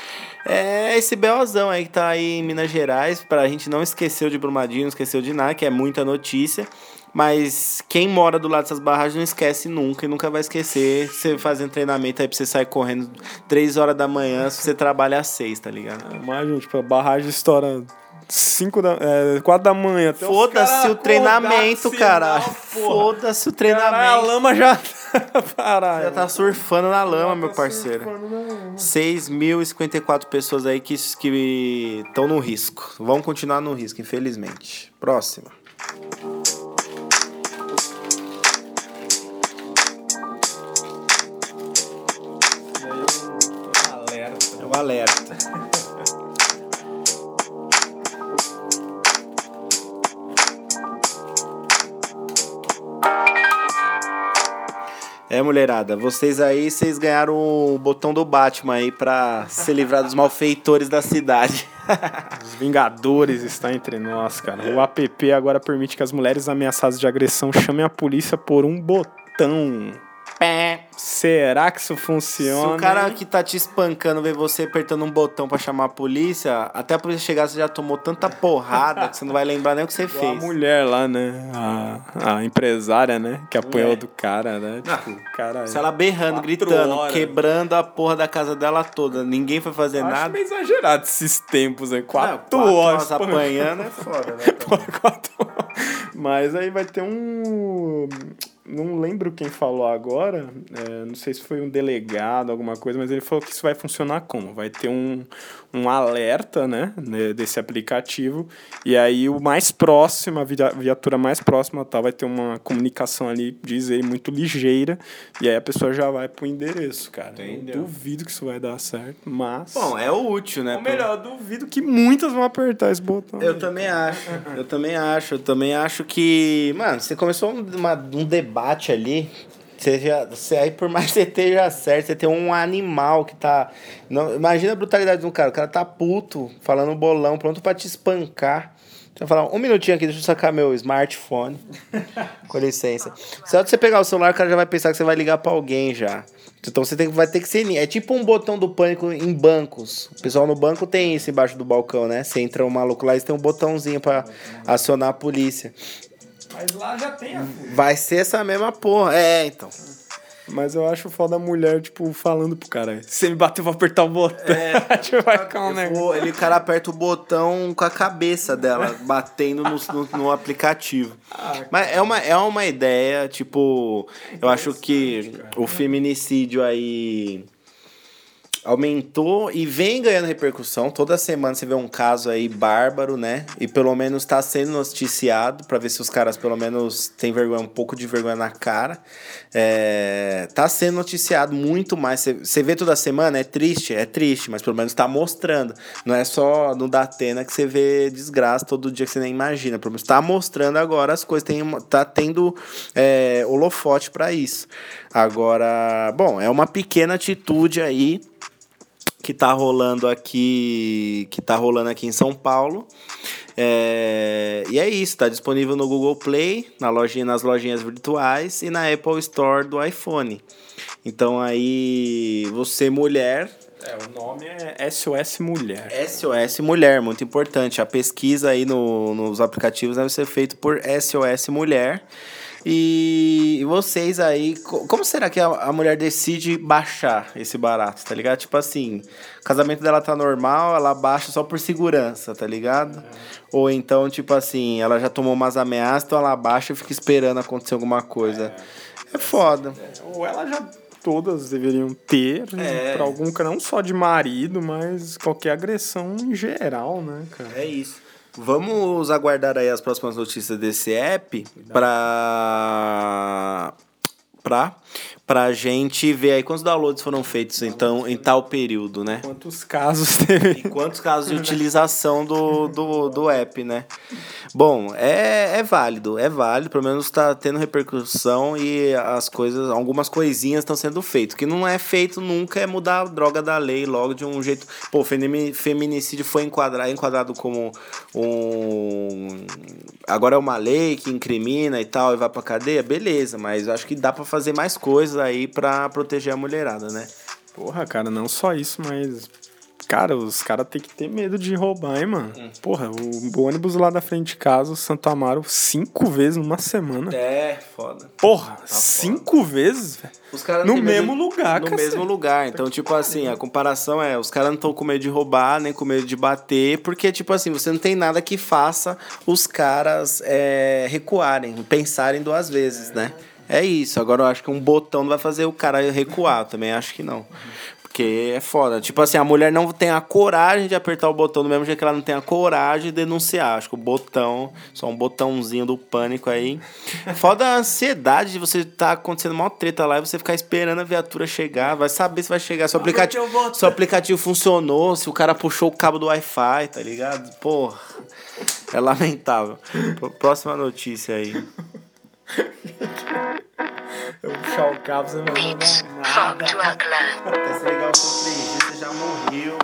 É esse BOzão aí que tá aí em Minas Gerais, pra gente não esquecer de Brumadinho, não esqueceu de nada, que é muita notícia. Mas quem mora do lado dessas barragens não esquece nunca e nunca vai esquecer. Você fazendo treinamento aí pra você sair correndo 3 horas da manhã, se você trabalha às 6, tá ligado? Imagina, tipo, a barragem estoura 5 da, é, 4 da manhã. Foda-se o treinamento, porra. Foda-se o Caralho, a treinamento. lama já. <laughs> Caralho. Já tá surfando na lama, meu Tá parceiro. na lama. 6.054 pessoas aí que estão no risco. Vão continuar no risco, infelizmente. Próxima. É, mulherada, vocês aí, vocês ganharam o botão do Batman aí pra se livrar dos malfeitores da cidade. <laughs> Os Vingadores está entre nós, cara. O app agora permite que as mulheres ameaçadas de agressão chamem a polícia por um botão. Será que isso Se funciona? o cara que tá te espancando ver você apertando um botão pra chamar a polícia, até a polícia chegar você já tomou tanta porrada que você não vai lembrar nem o que você <laughs> Igual A fez. mulher lá, né? A, a empresária, né? Que apanhou É. do cara, né? Tipo, o cara. Se ela berrando, Quatro gritando, horas. quebrando a porra da casa dela toda, ninguém foi fazer Acho nada. meio exagerado esses tempos, né? Não, Quatro, horas. pô. apanhando é foda, né? <laughs> Pô, quatro horas. Mas aí vai ter um. Não lembro quem falou agora. é, não sei se foi um delegado, alguma coisa, mas ele falou que isso vai funcionar como? Vai ter um, um alerta, né? Desse aplicativo. E aí o mais próximo, a via- viatura mais próxima tal, vai ter uma comunicação ali, diz ele, muito ligeira. E aí a pessoa já vai pro endereço, cara. Entendeu. Eu duvido que isso vai dar certo, mas. Bom, é o útil, né? Ou melhor, eu duvido que muitas vão apertar esse botão. Eu aí. também acho, eu também acho, eu também acho que, mano, você começou um, uma- um debate ali, já, você aí por mais <laughs> que você esteja certo, você tem um animal que tá, não, imagina a brutalidade de um cara, o cara tá puto, falando bolão, pronto pra te espancar. Deixa eu falar, um minutinho aqui, deixa eu sacar meu smartphone. <laughs> Com licença. Só de você pegar o celular, o cara já vai pensar que você vai ligar pra alguém já. Então você tem, vai ter que ser. É tipo um botão do pânico em bancos. O pessoal no banco tem isso embaixo do balcão, né? Você entra um maluco lá e tem um botãozinho pra acionar a polícia. Mas lá já tem a Vai ser essa mesma porra. É, então. Mas eu acho foda a mulher, tipo, falando pro cara. Se você me bater, eu vou apertar o botão. <laughs> tipo, vai ficar um negócio. ele, o cara aperta o botão com a cabeça dela, <laughs> batendo no, no, no aplicativo. Mas é uma, é uma ideia, tipo, eu acho que o feminicídio aí. Aumentou e vem ganhando repercussão. Toda semana você vê um caso aí bárbaro, né? E pelo menos está sendo noticiado para ver se os caras pelo menos têm vergonha, um pouco de vergonha na cara. É, tá sendo noticiado muito mais. Você- vê toda semana, é triste, é triste, mas pelo menos tá mostrando. Não é só no Datena que você vê desgraça todo dia que você nem imagina. Pelo menos tá mostrando agora as coisas, tem, tá tendo é, holofote para isso. Agora, bom, é uma pequena atitude aí que tá rolando aqui, que tá rolando aqui em São Paulo. É, e é isso, tá disponível no Google Play, na lojinha, nas lojinhas virtuais e na Apple Store do iPhone. Então aí, você mulher, É, o nome é SOS Mulher. SOS Mulher, muito importante. A pesquisa aí no, nos aplicativos deve ser feita por SOS Mulher. E, vocês aí, co- como será que a, mulher decide baixar esse barato, tá ligado? Tipo assim, o casamento dela tá normal, ela baixa só por segurança, tá ligado? Ou então, tipo assim, ela já tomou umas ameaças, então ela baixa e fica esperando acontecer alguma coisa. É, foda. Ou ela já todas deveriam ter, É. pra algum não só de marido, mas qualquer agressão em geral, né, cara? É isso. Vamos aguardar aí as próximas notícias desse app pra pra pra gente ver aí quantos downloads foram feitos então em tal período, né? Quantos casos <laughs> teve? E quantos casos de utilização do, do, do app, né? Bom, é, é válido, é válido, pelo menos está tendo repercussão e as coisas, algumas coisinhas estão sendo feitas. O que não é feito nunca é mudar a droga da lei logo de um jeito. Pô, femi- feminicídio foi enquadrado, enquadrado como um. Agora é uma lei que incrimina e tal e vai pra cadeia, beleza, mas acho que dá pra fazer mais coisas aí pra proteger a mulherada, né? Porra, cara, não só isso, mas. Cara, os caras têm que ter medo de roubar, hein, mano? Hum. Porra, o, o ônibus lá da frente de casa, o Santo Amaro, cinco vezes numa semana. É, foda. Porra, cinco vezes, velho. Os caras No mesmo lugar, No cacete. mesmo lugar. Então, tipo assim, a comparação é: os caras não estão com medo de roubar, nem com medo de bater, porque, tipo assim, você não tem nada que faça os caras é, recuarem, pensarem duas vezes, né? É isso. Agora eu acho que um botão não vai fazer o cara recuar. Também acho que não. Porque é foda. Tipo assim, a mulher não tem a coragem de apertar o botão do mesmo jeito que ela não tem a coragem de denunciar. Acho que o botão, só um botãozinho do pânico aí. Foda a ansiedade de você tá acontecendo uma treta lá e você ficar esperando a viatura chegar. Vai saber se vai chegar. Se o aplicativo, se o aplicativo funcionou, se o cara puxou o cabo do Wi-Fi, tá ligado? Porra. É lamentável. Pró- Próxima notícia aí. Eu vou puxar o cabo, você vai From drug lab. Até se ligar o seu 3G, você já morreu.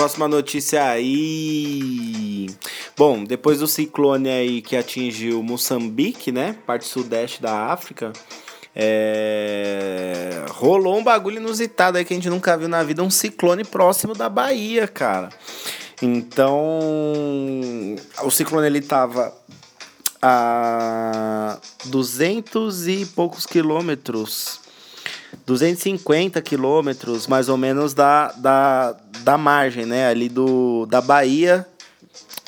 Próxima notícia aí. Bom, depois do ciclone aí que atingiu Moçambique, né? Parte sudeste da África. é, Rolou um bagulho inusitado aí que a gente nunca viu na vida. Um ciclone próximo da Bahia, cara. Então. O ciclone ele tava a 200 e poucos quilômetros 250 quilômetros, mais ou menos, da, da, da margem, né? Ali do, da Bahia,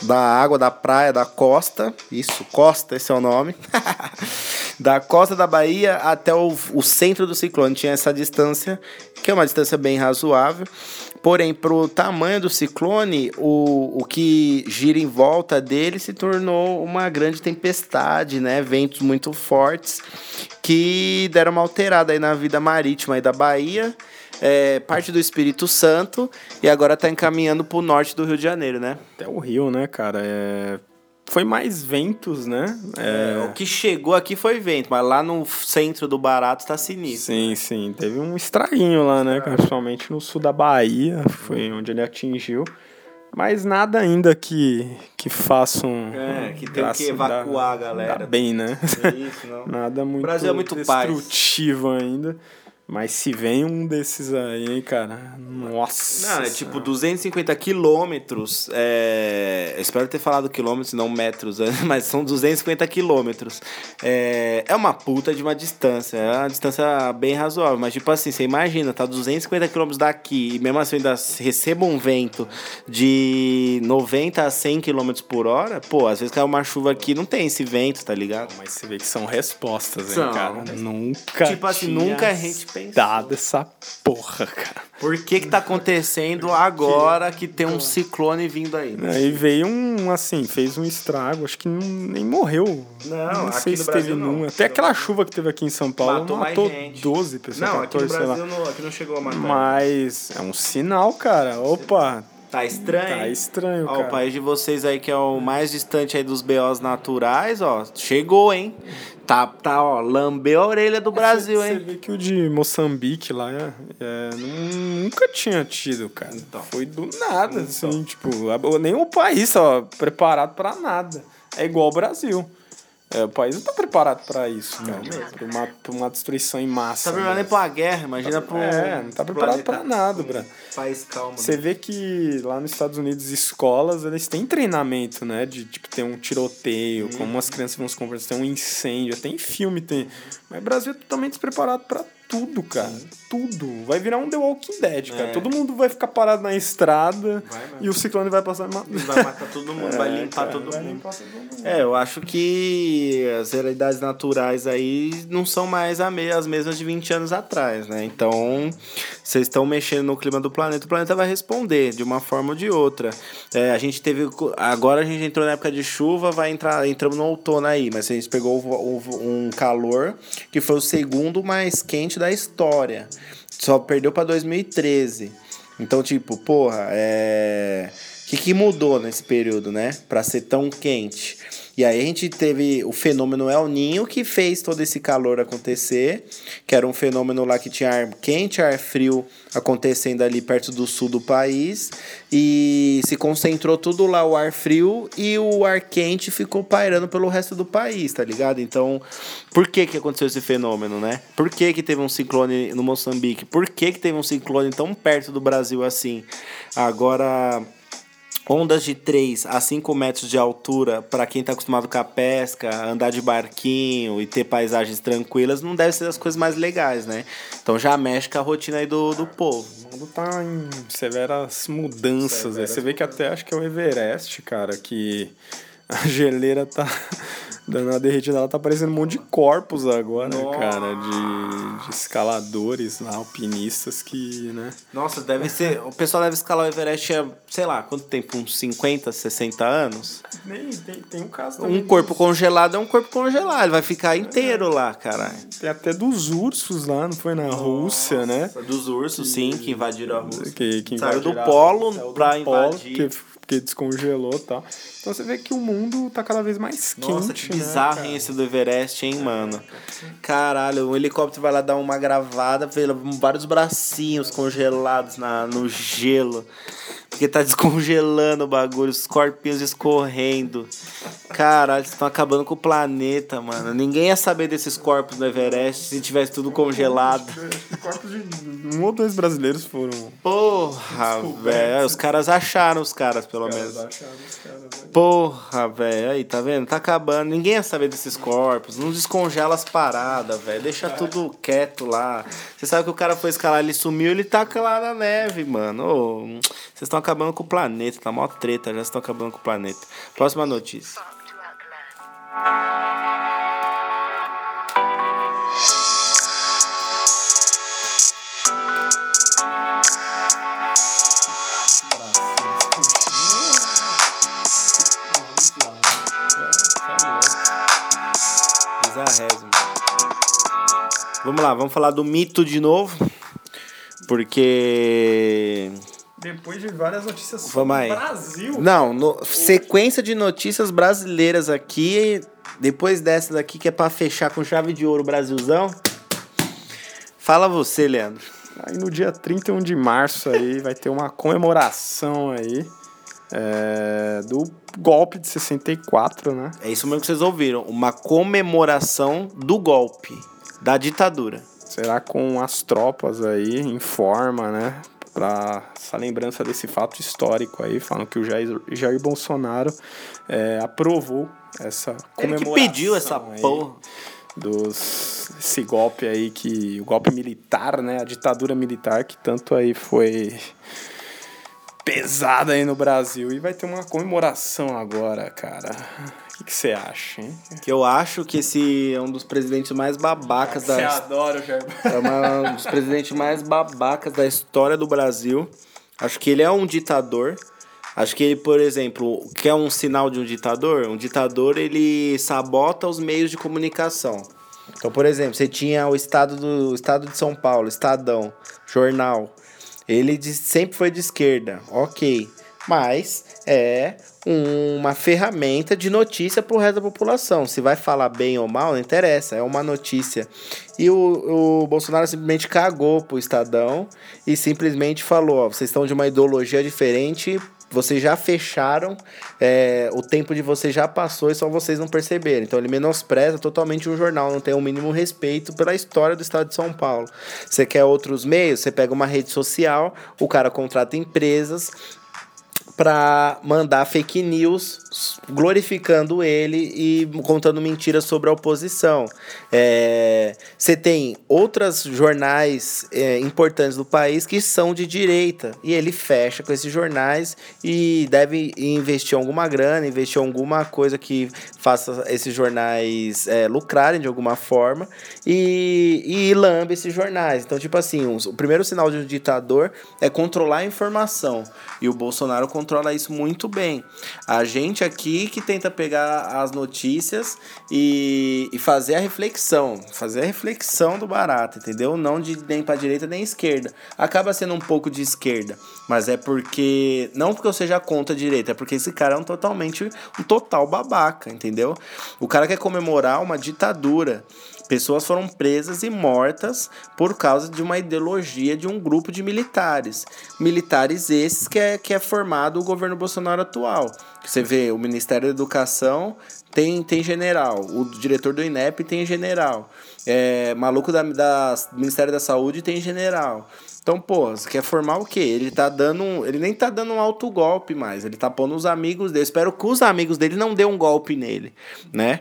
da água, da praia, da costa. Isso, costa, esse é o nome. <laughs> da costa da Bahia até o, o centro do ciclone. Tinha essa distância, que é uma distância bem razoável. Porém, para o tamanho do ciclone, o, o que gira em volta dele se tornou uma grande tempestade, né? Ventos muito fortes que deram uma alterada aí na vida marítima aí da Bahia, é, parte do Espírito Santo e agora está encaminhando para o norte do Rio de Janeiro, né? Até o Rio, né, cara? É... Foi mais ventos, né? É... O que chegou aqui foi vento, mas lá no centro do barato tá sinistro. Sim, sim. Teve um estraguinho lá, né? cara? Principalmente no sul da Bahia, foi onde ele atingiu. Mas nada ainda que, que faça um. É, que tem que evacuar a galera. dá bem, né? É isso, não. <laughs> Nada muito, Brasil é muito paz. destrutivo ainda. Mas se vem um desses aí, hein, cara. Nossa. Não, é tipo 250 quilômetros. É... Espero ter falado quilômetros, não metros, né? <laughs> mas são 250 quilômetros. É... é uma puta de uma distância. É uma distância bem razoável. Mas, tipo assim, você imagina, tá 250 quilômetros daqui e mesmo assim eu ainda receba um vento de 90 a 100 quilômetros por hora. Pô, às vezes cai uma chuva aqui não tem esse vento, tá ligado? Mas você vê que são respostas, hein, São. cara. Nunca. Tipo assim, nunca a gente pensou. Dado essa porra, cara. Por que que tá acontecendo agora que tem um ciclone vindo aí? Aí veio um, assim, fez um estrago, acho que não, nem morreu. Não, não sei aqui se no teve Brasil não. Até aquela chuva que teve aqui em São Paulo Matou matou, mais gente. 12 pessoas, Não, aqui no 14, sei lá. Brasil não, aqui não chegou a matar. Mas é um sinal, cara. Opa, Tá estranho. tá estranho, Ó, cara. o país de vocês aí que é o mais distante aí dos BOs naturais, ó, chegou, hein? Tá, tá, ó, lambeu a orelha do Brasil, Você hein? vê que o de Moçambique lá é, é, nu- nunca tinha tido, cara. Então. Foi do nada, assim, tipo, nem o país ó, preparado pra nada. É igual o Brasil. É, o país não tá preparado pra isso, cara. Pra uma, pra uma destruição em massa. Tá preparado nem né? pra uma guerra, imagina pro. É, não tá preparado pra nada, Bra. País calmo. Você vê que lá nos Estados Unidos, escolas, eles têm treinamento, né? De, tipo, ter um tiroteio, como as crianças vão se comportar, tem um incêndio, até em filme tem. Mas o Brasil é totalmente despreparado pra tudo, cara. Tudo. Vai virar um The Walking Dead, cara. É. Todo mundo vai ficar parado na estrada e o ciclone vai passar e matar. Vai matar todo mundo, <laughs> vai limpar cara, todo vai mundo. limpar todo mundo. É, eu acho que as realidades naturais aí não são mais as mesmas de 20 anos atrás, né? Então, vocês estão mexendo no clima do planeta, o planeta vai responder de uma forma ou de outra. É, a gente teve. Agora a gente entrou na época de chuva, vai entrar. Entramos no outono aí, mas a gente pegou um calor que foi o segundo mais quente da história. Só perdeu pra 2013. Então, tipo, porra, é. O que, que mudou nesse período, né? Pra ser tão quente. E aí a gente teve o fenômeno El Ninho que fez todo esse calor acontecer, que era um fenômeno lá que tinha ar quente, ar frio acontecendo ali perto do sul do país, e se concentrou tudo lá o ar frio e o ar quente ficou pairando pelo resto do país, tá ligado? Então, por que que aconteceu esse fenômeno, né? Por que que teve um ciclone no Moçambique? Por que que teve um ciclone tão perto do Brasil assim? Agora, Ondas de 3 a 5 metros de altura, para quem tá acostumado com a pesca, andar de barquinho e ter paisagens tranquilas, não deve ser das coisas mais legais, né? Então já mexe com a rotina aí do, do povo. O mundo tá em severas mudanças. né? Você vê que até acho que é o Everest, cara, que a geleira tá dando uma derretida, ela tá parecendo um monte de corpos agora, Nossa. cara, de, de escaladores lá, alpinistas que, né? Nossa, deve ser. O pessoal deve escalar o Everest há, sei lá, quanto tempo? Uns 50, 60 anos? Nem, tem, tem um caso Um corpo congelado é um corpo congelado, ele vai ficar inteiro lá, caralho. Tem até dos ursos lá, não foi na Rússia, né? Dos ursos, sim, que invadiram a Rússia. Que, que Saiu do invadiram polo saiu do pra polo, invadir. Porque, porque descongelou e tal. Então você vê que o mundo tá cada vez mais quente. Nossa, que né, bizarro, hein, esse do Everest, hein, mano. Caralho, o helicóptero vai lá dar uma gravada, vê vários bracinhos congelados na, no gelo. Porque tá <laughs> descongelando o bagulho, os corpinhos escorrendo. Caralho, vocês estão acabando com o planeta, mano. Ninguém ia saber desses corpos no Everest se tivesse tudo congelado. Corpos de um ou dois brasileiros foram. Porra, velho. Os caras acharam os caras, pelo menos. Porra, velho. Aí, tá vendo? Tá acabando. Ninguém ia saber desses corpos. Não descongela as paradas, velho. Deixa tudo quieto lá. Você sabe que o cara foi escalar, ele sumiu, ele tá lá na neve, mano. Vocês estão acabando com o planeta. Tá mó treta, já estão acabando com o planeta. Próxima notícia. Vamos lá, vamos falar do mito de novo. Porque. Depois de várias notícias Vamos aí. Brasil. Não, no- sequência de notícias brasileiras aqui. Depois dessa daqui, que é pra fechar com chave de ouro Brasilzão. Fala você, Leandro. Aí no dia 31 de março aí <laughs> vai ter uma comemoração aí é, do golpe de 64, né? É isso mesmo que vocês ouviram. Uma comemoração do golpe da ditadura. será com as tropas aí em forma, né? Para essa lembrança desse fato histórico aí, falando que o Jair, Jair Bolsonaro é, aprovou essa Ele comemoração. que pediu essa porra. Dos, esse golpe aí que. O golpe militar, né? A ditadura militar que tanto aí foi pesada aí no Brasil. E vai ter uma comemoração agora, cara. O que que você acha, hein? Que eu acho que esse é um dos presidentes mais babacas da Você adora o Jair É uma- um dos presidentes mais babacas da história do Brasil. Acho que ele é um ditador. Acho que ele, por exemplo, quer um sinal de um ditador? Um ditador, ele sabota os meios de comunicação. Então, por exemplo, você tinha o estado do o estado de São Paulo, Estadão, jornal. Ele de- sempre foi de esquerda, ok. Mas é uma ferramenta de notícia para o resto da população. Se vai falar bem ou mal, não interessa, é uma notícia. E o, o Bolsonaro simplesmente cagou pro Estadão e simplesmente falou: ó, vocês estão de uma ideologia diferente, vocês já fecharam, é, o tempo de vocês já passou e só vocês não perceberam. Então ele menospreza totalmente um jornal, não tem o mínimo respeito pela história do estado de São Paulo. Você quer outros meios? Você pega uma rede social, o cara contrata empresas para mandar fake news glorificando ele e contando mentiras sobre a oposição. É, Você tem outros jornais é, importantes do país que são de direita e ele fecha com esses jornais e deve investir alguma grana, investir alguma coisa que faça esses jornais é, lucrarem de alguma forma e, e lambe esses jornais. Então, tipo assim, o primeiro sinal de um ditador é controlar a informação. E o Bolsonaro controla isso muito bem. A gente aqui que tenta pegar as notícias e, e fazer a reflexão. Fazer a reflexão do barato, entendeu? Não de nem pra direita nem esquerda. Acaba sendo um pouco de esquerda. Mas é porque. Não porque eu seja contra a direita, é porque esse cara é um totalmente. um total babaca, entendeu? O cara quer comemorar uma ditadura. Pessoas foram presas e mortas por causa de uma ideologia de um grupo de militares. Militares esses que é, que é formado o governo Bolsonaro atual. Você vê, o Ministério da Educação tem, tem general, o diretor do INEP tem general, é, maluco da, da Ministério da Saúde tem general. Então, pô, você quer formar o quê? Ele tá dando. um- Ele nem tá dando um alto golpe mais. Ele tá pondo os amigos dele. Espero que os amigos dele não dêem um golpe nele, né?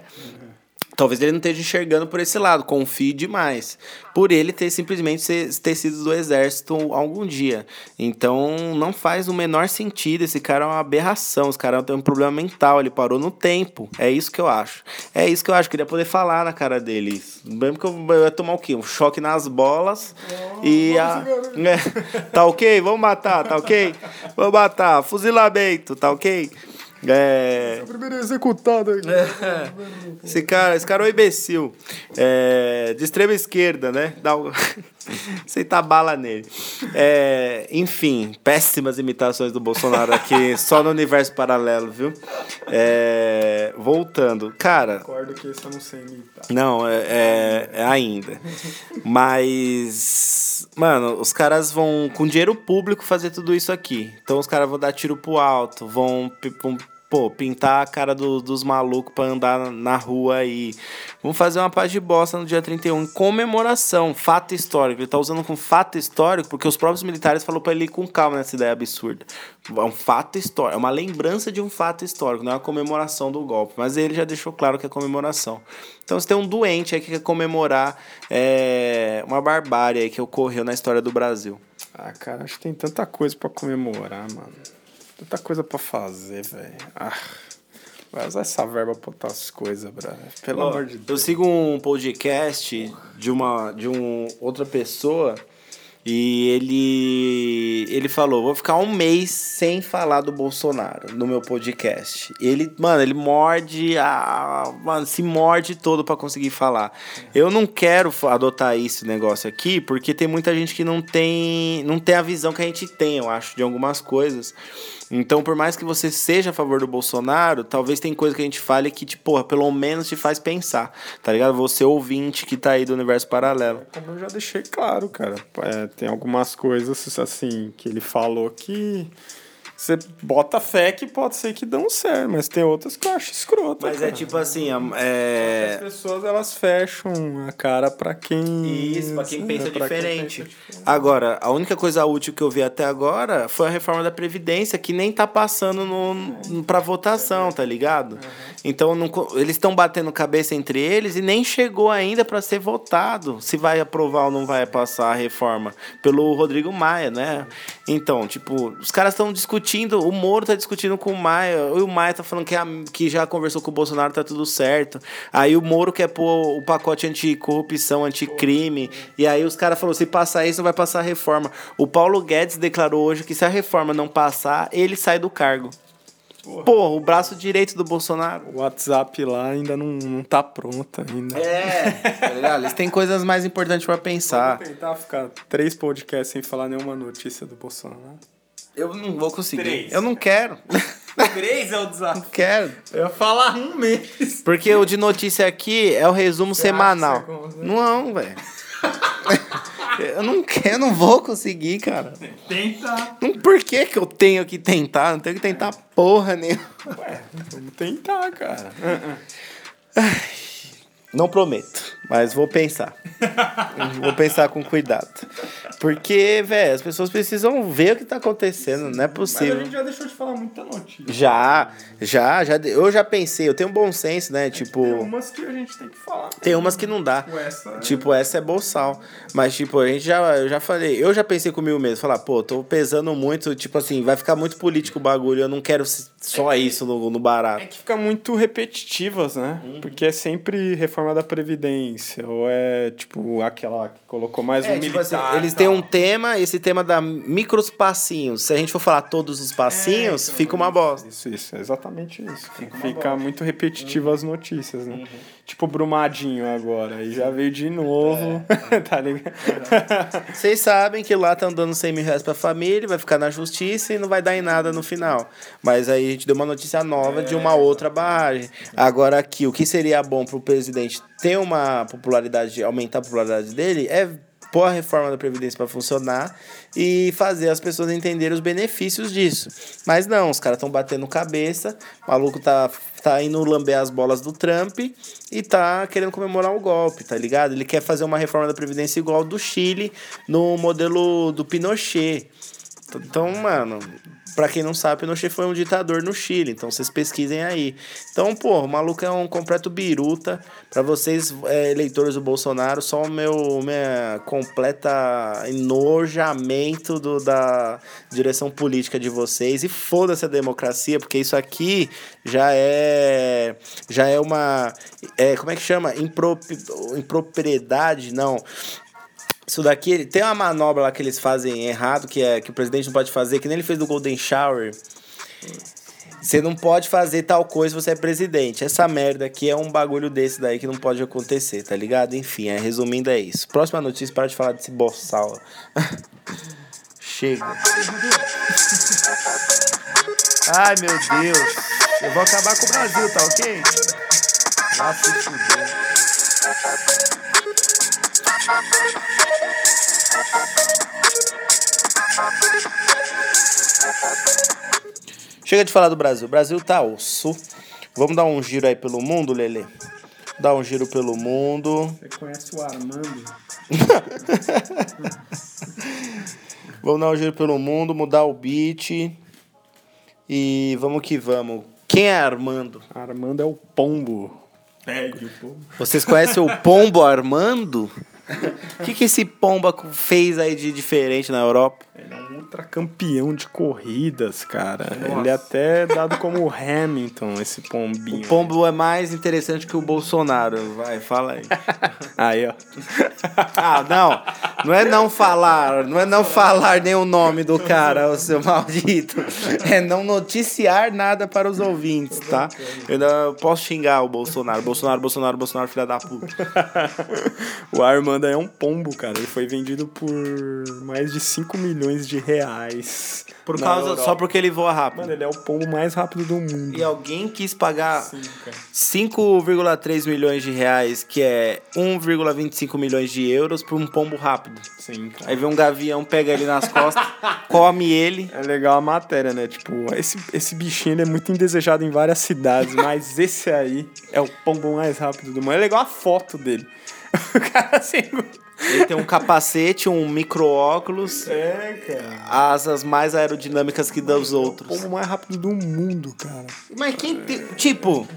Talvez ele não esteja enxergando por esse lado, confie demais. Por ele ter simplesmente ter sido do exército algum dia. Então não faz o menor sentido. Esse cara é uma aberração. Esse cara tem um problema mental. Ele parou no tempo. É isso que eu acho. É isso que eu acho. Queria poder falar na cara dele. Mesmo que eu, eu ia tomar o quê? Um choque nas bolas. e a. <laughs> É, tá ok? Vamos matar, tá ok? Vamos matar. Fuzilamento, tá ok? É. Primeiro executado aqui. Esse cara, esse cara é um imbecil. É, de extrema esquerda, né? Dá um... <laughs> Aceitar bala nele. É, enfim, péssimas imitações do Bolsonaro aqui, <laughs> só no universo paralelo, viu? É, voltando. Cara, Concordo que esse eu não sei imitar. não, é, é- é ainda. Mas, mano, os caras vão com dinheiro público fazer tudo isso aqui. Então os caras vão dar tiro pro alto, vão, vão, pô, pintar a cara do- dos malucos pra andar na, rua aí. Vão fazer uma paz de bosta no dia 31, em comemoração, fato histórico. Ele tá usando com fato histórico porque os próprios militares falaram pra ele ir com calma nessa ideia absurda. É um fato histórico, é uma lembrança de um fato histórico, não é uma comemoração do golpe. Mas ele já deixou claro que é comemoração. Então você tem um doente aí que quer comemorar é, uma barbárie aí que ocorreu na história do Brasil. Ah, cara, acho que tem tanta coisa pra comemorar, mano. Tanta coisa pra fazer, velho. Ah, vai usar essa verba pra outras coisas, brother. Pelo Ó, amor de Eu Deus. sigo um podcast de uma de um outra pessoa e ele ele falou, vou ficar um mês sem falar do Bolsonaro no meu podcast. Ele, mano, ele morde, a, mano, se morde todo pra conseguir falar. Eu não quero adotar esse negócio aqui porque tem muita gente que não tem não tem a visão que a gente tem, eu acho, de algumas coisas. Então, por mais que você seja a favor do Bolsonaro, talvez tem coisa que a gente fale que, tipo, porra, pelo menos te faz pensar, tá ligado? Você ouvinte que tá aí do universo paralelo. Como eu já deixei claro, cara. É, tem algumas coisas, assim, que ele falou que Você bota fé que pode ser que dão certo, mas tem outras que eu acho escrota. Mas é cara. tipo assim, a- As é. pessoas elas fecham a cara pra quem. Isso, pra quem É, quem diferente. pensa diferente. Agora, a única coisa útil que eu vi até agora foi a reforma da Previdência, que nem tá passando no, pra votação, tá ligado? Então, não eles estão batendo cabeça entre eles e nem chegou ainda pra ser votado se vai aprovar ou não vai passar a reforma pelo Rodrigo Maia, né? Então, tipo, os caras estão discutindo, o Moro tá discutindo com o Maia, e o Maia tá falando que, a- que já conversou com o Bolsonaro, tá tudo certo. Aí o Moro quer pôr o pacote anticorrupção, anticrime, e aí os caras falaram, se passar isso, não vai passar a reforma. O Paulo Guedes declarou hoje que se a reforma não passar, ele sai do cargo. Porra, o braço direito do Bolsonaro. O WhatsApp lá ainda não, não tá pronto ainda. É, tá ligado? Eles têm coisas mais importantes pra pensar. Vou tentar ficar três podcasts sem falar nenhuma notícia do Bolsonaro. Eu não vou conseguir. Três. Eu não quero. Três é o desafio. quero. Eu ia falar um mês. Porque o de notícia aqui é o resumo acha semanal. Não, velho. Eu não quero, eu não vou conseguir, cara. Tenta. Não, por que, que eu tenho que tentar? Não tenho que tentar porra nenhuma. Ué, vamos tentar, cara. Não prometo, mas vou pensar. <laughs> vou pensar com cuidado. Porque, velho, as pessoas precisam ver o que tá acontecendo, não é Mas a possível. gente já deixou de falar muita notícia. Já, já, já. Eu já pensei, eu tenho bom senso, né? Tipo, Tem umas que a gente tem que falar. tem umas que não dá. Tipo essa. Tipo, essa é bolsal. Mas, tipo, a gente já, eu já falei, eu já pensei comigo mesmo, falar, pô, tô pesando muito, tipo assim, vai ficar muito político o bagulho, eu não quero só isso no, no É barato. que fica muito repetitivas, né? Porque é sempre reforma da Previdência, ou é, tipo, aquela que colocou mais um É, tipo assim, militar. eles e têm um tema, esse tema dá micros passinhos. Se a gente for falar todos os passinhos, então, fica uma bosta. Isso, isso, é exatamente isso. Fica, muito repetitivo as notícias, né? Tipo Brumadinho agora, aí já veio de novo, <laughs> tá ligado? Vocês sabem que lá estão dando 100 mil reais pra família, vai ficar na justiça e não vai dar em nada no final. Mas aí a gente deu uma notícia nova de uma outra barragem. Agora aqui, o que seria bom pro presidente ter uma popularidade, aumentar a popularidade dele, é pôr a reforma da Previdência para funcionar e fazer as pessoas entenderem os benefícios disso. Mas não, os caras estão batendo cabeça, o maluco tá, tá indo lamber as bolas do Trump e tá querendo comemorar o golpe, tá ligado? Ele quer fazer uma reforma da Previdência igual do Chile, no modelo do Pinochet. Então, mano, pra quem não sabe, Pinochet foi um ditador no Chile, então vocês pesquisem aí. Então, pô, o maluco é um completo biruta. Pra vocês, é, eleitores do Bolsonaro, só o meu minha completa enojamento do, da direção política de vocês. E foda-se a democracia, porque isso aqui já é. Já é uma. É, como é que chama? Improp, impropriedade? Não. Isso daqui, tem uma manobra lá que eles fazem errado, que é que o presidente não pode fazer, que nem ele fez do Golden Shower. Você não pode fazer tal coisa se você é presidente. Essa merda aqui é um bagulho desse daí que não pode acontecer, tá ligado? Enfim, é, resumindo é isso. Próxima notícia, para de falar desse boçal. <laughs> Chega. Ai, meu Deus. Eu vou acabar com o Brasil, tá ok? Vai se fuder. Chega de falar do Brasil. O Brasil tá osso. Vamos dar um giro aí pelo mundo, Lele? Dar um giro pelo mundo. Você conhece o Armando? <laughs> Vamos dar um giro pelo mundo, mudar o beat. E vamos que vamos. Quem é Armando? Armando é o pombo. Pegue o pombo. Vocês conhecem o Pombo Armando? O <laughs> que, que esse Pomba fez aí de diferente na Europa? Ele é um ultra campeão de corridas, cara. Ele é até dado como Hamilton, esse pombinho. O Pombo é mais interessante que o Bolsonaro. Vai, fala aí. <laughs> Aí, ó. <laughs> Ah, não. Não é não falar, não é não falar nem o nome do cara, o seu maldito. É não noticiar nada para os ouvintes, tá? Eu ainda posso xingar o Bolsonaro. Bolsonaro, Bolsonaro, Bolsonaro, filha da puta. <laughs> O Armando é um pombo, cara. Ele foi vendido por mais de 5 milhões de reais. Por causa, Europa. só porque ele voa rápido. Mano, ele é o pombo mais rápido do mundo. E alguém quis pagar Sim, cara. 5,3 milhões de reais, que é 1,25 milhões de euros, por um pombo rápido. Sim, cara. Aí vem um gavião, pega ele nas costas, <laughs> come ele. É legal a matéria, né? Tipo, esse, esse bichinho ele é muito indesejado em várias cidades, <laughs> mas esse aí é o pombo mais rápido do mundo. É legal a foto dele. <laughs> O cara assim. Ele tem um capacete, um micro-óculos, É, cara. asas mais aerodinâmicas que dos O outros. pombo mais rápido do mundo, cara. Mas quem tem. Tipo,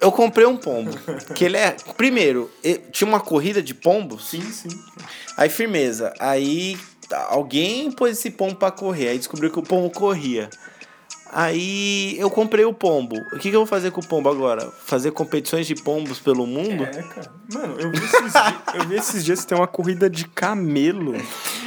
eu comprei um pombo. Que ele é. Primeiro, tinha uma corrida de pombos. Sim, sim. Aí, firmeza. Aí alguém pôs esse pombo pra correr. Aí descobriu que o pombo corria. Aí eu comprei o pombo. O que, que eu vou fazer com o pombo agora? Fazer competições de pombos pelo mundo? É, cara. Mano, eu vi esses, eu vi esses dias que tem uma corrida de camelo.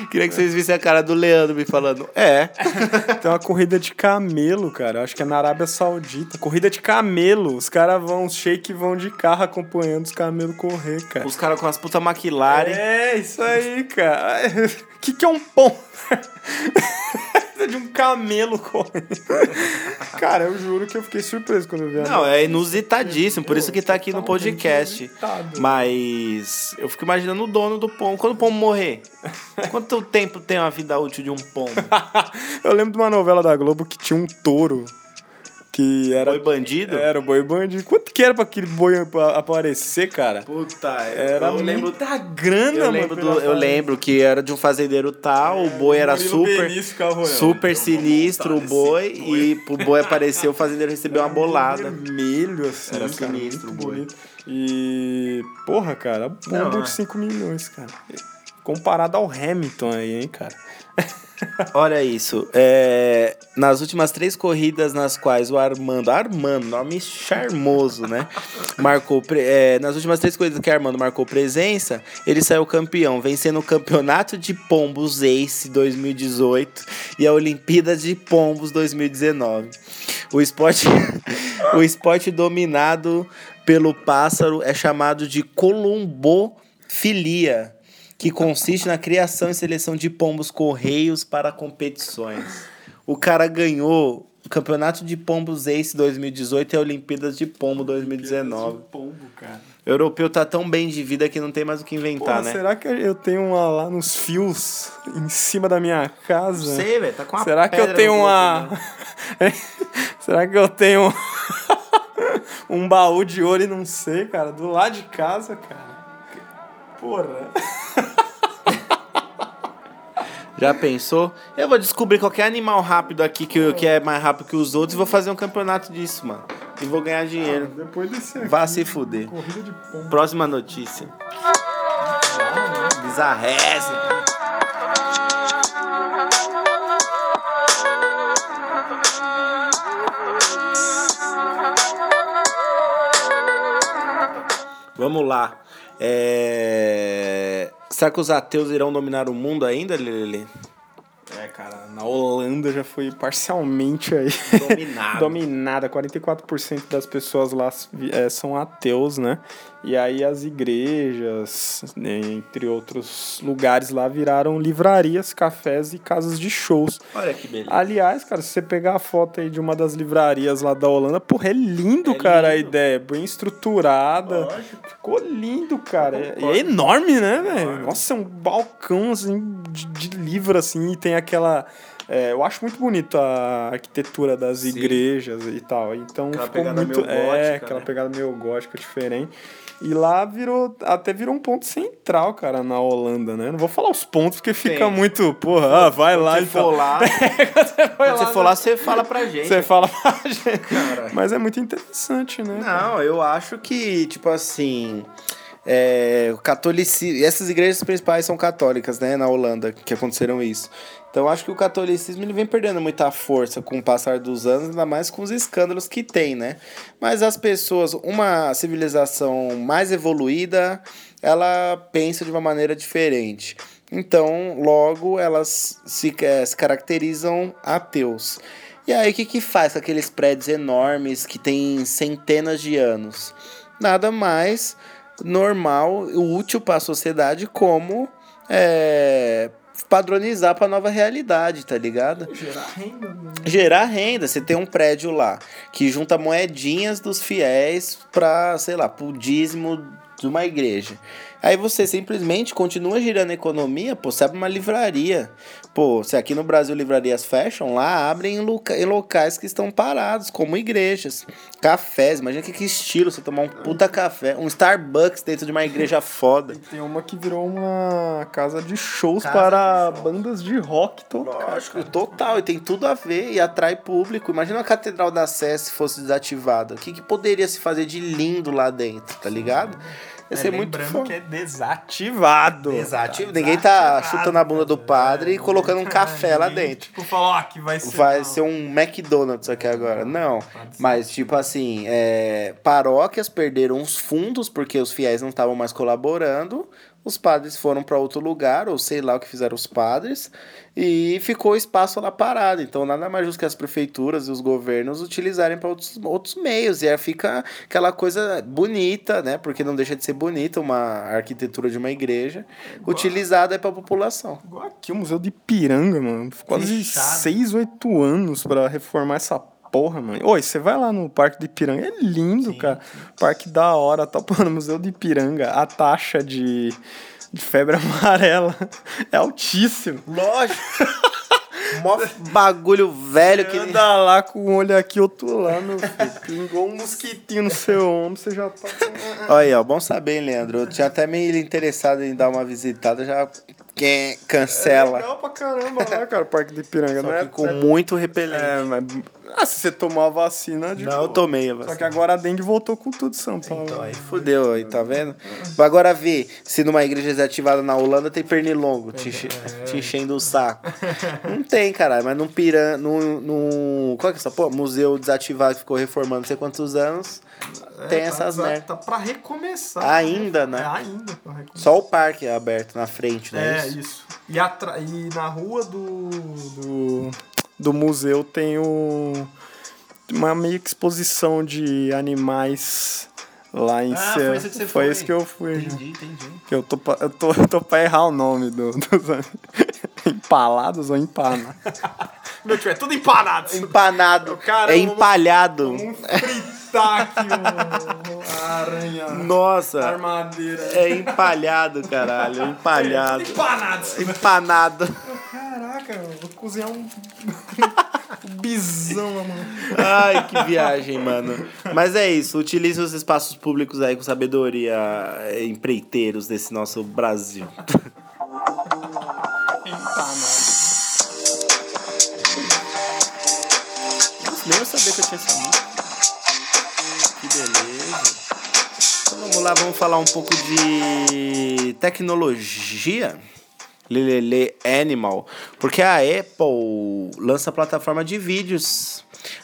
Queria que vocês vissem a cara do Leandro me falando. É. <laughs> Tem uma corrida de camelo, cara. Eu Acho que é na Arábia Saudita. Corrida de camelo. Os caras vão, os shake vão de carro acompanhando os camelos correr, cara. Os caras com as puta McLaren. É, isso aí, cara. O <laughs> que, que é um pombo? <laughs> de um camelo <laughs> correndo. Cara, eu juro que eu fiquei surpreso quando eu vi Não, é inusitadíssimo, por isso que tá aqui no podcast. Mas eu fico imaginando o dono do pombo. Quando o pombo morrer, <laughs> quanto tempo tem a vida útil de um pombo? <laughs> Eu lembro de uma novela da Globo que tinha um touro que era. Foi bandido? Era o boi bandido. Quanto que era pra aquele boi apa- aparecer, cara? Puta, Era eu lembro. muita grana, Eu mano, lembro, pra do, eu lembro que era de um fazendeiro tal, o boi era super, Benício super sinistro, o boi, e pro boi aparecer, o fazendeiro recebeu uma bolada. Vermelho, assim. Era cara, sinistro o boi. bonito. E. Porra, cara, bomba é. de 5 milhões, cara. Comparado ao Hamilton aí, hein, cara. <laughs> Olha isso, é, nas últimas três corridas nas quais o Armando, Armando, nome charmoso, né? Marcou, é, nas últimas três corridas que o Armando marcou presença, ele saiu campeão, vencendo o Campeonato de Pombos Ace 2018 e a Olimpíada de Pombos 2019. O esporte, <laughs> o esporte dominado pelo pássaro é chamado de columbofilia, que consiste na criação e seleção de pombos correios para competições. O cara ganhou o Campeonato de Pombos Ace 2018 e a Olimpíadas de Pombo 2019. Pombo, cara. O europeu tá tão bem de vida que não tem mais o que inventar, Porra, né? será que eu tenho uma lá nos fios em cima da minha casa? Sei, velho, tá com uma Será que eu tenho uma. né? <laughs> Será que eu tenho <laughs> um baú de ouro e não sei, cara? Do lado de casa, cara. Porra. Já pensou? Eu vou descobrir qualquer animal rápido aqui que, que é mais rápido que os outros e vou fazer um campeonato disso, mano. E vou ganhar dinheiro. Depois desse aqui, Vá se fuder. corrida de pombo. Próxima notícia. Bizarréssimo. Vamos lá. É... Será que os ateus irão dominar o mundo ainda, Lili? É, cara, na Holanda já foi parcialmente aí. Dominado. <laughs> Dominada. 44% das pessoas lá é, são ateus, né? E aí as igrejas, né, entre outros lugares lá, viraram livrarias, cafés e casas de shows. Olha que beleza. Aliás, cara, se você pegar a foto aí de uma das livrarias lá da Holanda, porra, é lindo, É cara, a lindo. ideia. Bem estruturada. Ficou lindo, cara. É enorme, né, velho? Nossa, é um balcão, assim, de, de livro, assim, e tem aquela... é, eu acho muito bonito a arquitetura das Sim. igrejas e tal. Então Aquela ficou pegada muito... meio é, gótica, aquela né? pegada meio gótica diferente. E lá virou, até virou um ponto central, cara, na Holanda, né? Não vou falar os pontos, porque fica Tem. muito, porra, ah, vai lá e for lá, <laughs> quando você for lá, você fala pra gente. você fala pra <laughs> gente. Cara. Mas é muito interessante, né? Não, eu acho que, tipo assim. É, o catolicismo. Essas igrejas principais são católicas, né? Na Holanda, que aconteceram isso. Então eu acho que o catolicismo ele vem perdendo muita força com o passar dos anos, ainda mais com os escândalos que tem, né? Mas as pessoas, uma civilização mais evoluída, ela pensa de uma maneira diferente. Então, logo, elas se, eh, se caracterizam ateus. E aí, o que, que faz com aqueles prédios enormes que têm centenas de anos? Nada mais normal, útil para a sociedade como é, padronizar para nova realidade, tá ligado? Gerar renda. né? Gerar renda. Você tem um prédio lá que junta moedinhas dos fiéis para, sei lá, pro dízimo de uma igreja. Aí você simplesmente continua girando a economia, pô, você abre uma livraria. Pô, se aqui no Brasil livrarias fecham, lá abrem em, loca- em locais que estão parados, como igrejas. Cafés, imagina que, que estilo você tomar um puta café, um Starbucks dentro de uma igreja <laughs> foda. Tem uma que virou uma casa de shows Casa para de show. bandas de rock tocar. Lógico, total, e tem tudo a ver e atrai público. Imagina a Catedral da Sé se fosse desativada. O que, que poderia se fazer de lindo lá dentro, tá ligado? Ia ser muito Lembrando que é desativado. Desativo. Ninguém tá chutando a bunda do padre e colocando um café lá <laughs> dentro. Tipo, falou, ó, que vai ser. Vai não. ser um McDonald's aqui agora. Não. Mas, tipo assim, é, paróquias perderam os fundos porque os fiéis não estavam mais colaborando. Os padres foram para outro lugar, ou sei lá o que fizeram os padres, e ficou o espaço lá parado. Então, nada mais justo que as prefeituras e os governos utilizarem para outros, outros meios. E aí fica aquela coisa bonita, né? Porque não deixa de ser bonita uma arquitetura de uma igreja, utilizada para a população. Igual aqui, o Museu de Ipiranga, mano. Quase Fechado. 6, 8 anos pra reformar essa porra, mano. Oi, você vai lá no Parque de Ipiranga, é lindo, cara. Parque da hora, tá? Pô, no Museu de Ipiranga, a taxa de, de febre <laughs> amarela é altíssima. Lógico. <laughs> Mó bagulho velho que. Anda lá com um olho aqui, outro lá, meu filho. <laughs> Pingou um mosquitinho no seu ombro, você já tá... Olha aí, ó, bom saber, hein, Leandro. Eu tinha até meio interessado em dar uma visitada, já quem cancela. Legal pra caramba lá, cara, o Parque de Ipiranga. Só não é, com muito repelente. é, mas... Ah, se você tomar a vacina... de Não, eu boa. tomei a Só que vacina. agora a dengue voltou com tudo, São Paulo. Então, aí fudeu aí, tá vendo? Agora vê se numa igreja desativada na Holanda tem pernilongo te, enche- te enchendo o saco. Não tem, caralho, mas num piran... Num, num... Qual que é essa porra? Museu desativado que ficou reformando não sei quantos anos. tem essas tá, merda. Tá pra recomeçar. Ainda, né? É, ainda pra recomeçar. Só o parque é aberto na frente, né? É, isso. E, atra... e na rua do, do, do museu tem o, uma meio que exposição de animais lá em Ah, cima. foi esse que você Foi foi. esse que eu fui. Entendi, entendi. Que eu tô, pra- eu, tô, eu <laughs> tô pra errar o nome do, dos <laughs> empalados ou empanados. Meu tio, é tudo empanado. Empanado. Caramba, é empalhado. A aranha. Nossa. armadeira. É empalhado, caralho. Empalhado. Empanados. Empanado. Caraca, eu vou cozinhar um, <laughs> um bisão, mano. Ai, que viagem, mano. Mas é isso. Utilize os espaços públicos aí com sabedoria, eh, empreiteiros desse nosso Brasil. Nem eu sabia que eu tinha essa música. Que beleza. Então vamos lá, vamos falar um pouco de tecnologia. Lelele Animal. Porque a Apple lança plataforma de vídeos,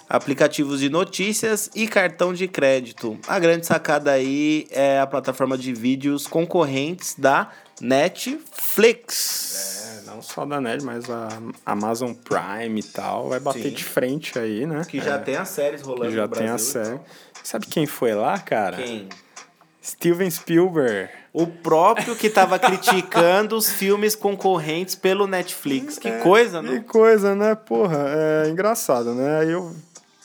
aplicativos de notícias e cartão de crédito. A grande sacada aí é a plataforma de vídeos concorrentes da Netflix. É, não só da Net, mas a Amazon Prime e tal. Vai bater Sim. de frente aí, né? Que já tem as séries rolando Que já no tem a Brasil. série. Sabe quem foi lá, cara? Quem? Steven Spielberg. O próprio que tava criticando os filmes concorrentes pelo Netflix. Que coisa, Que né? coisa, né? Porra, é engraçado, né? Aí eu.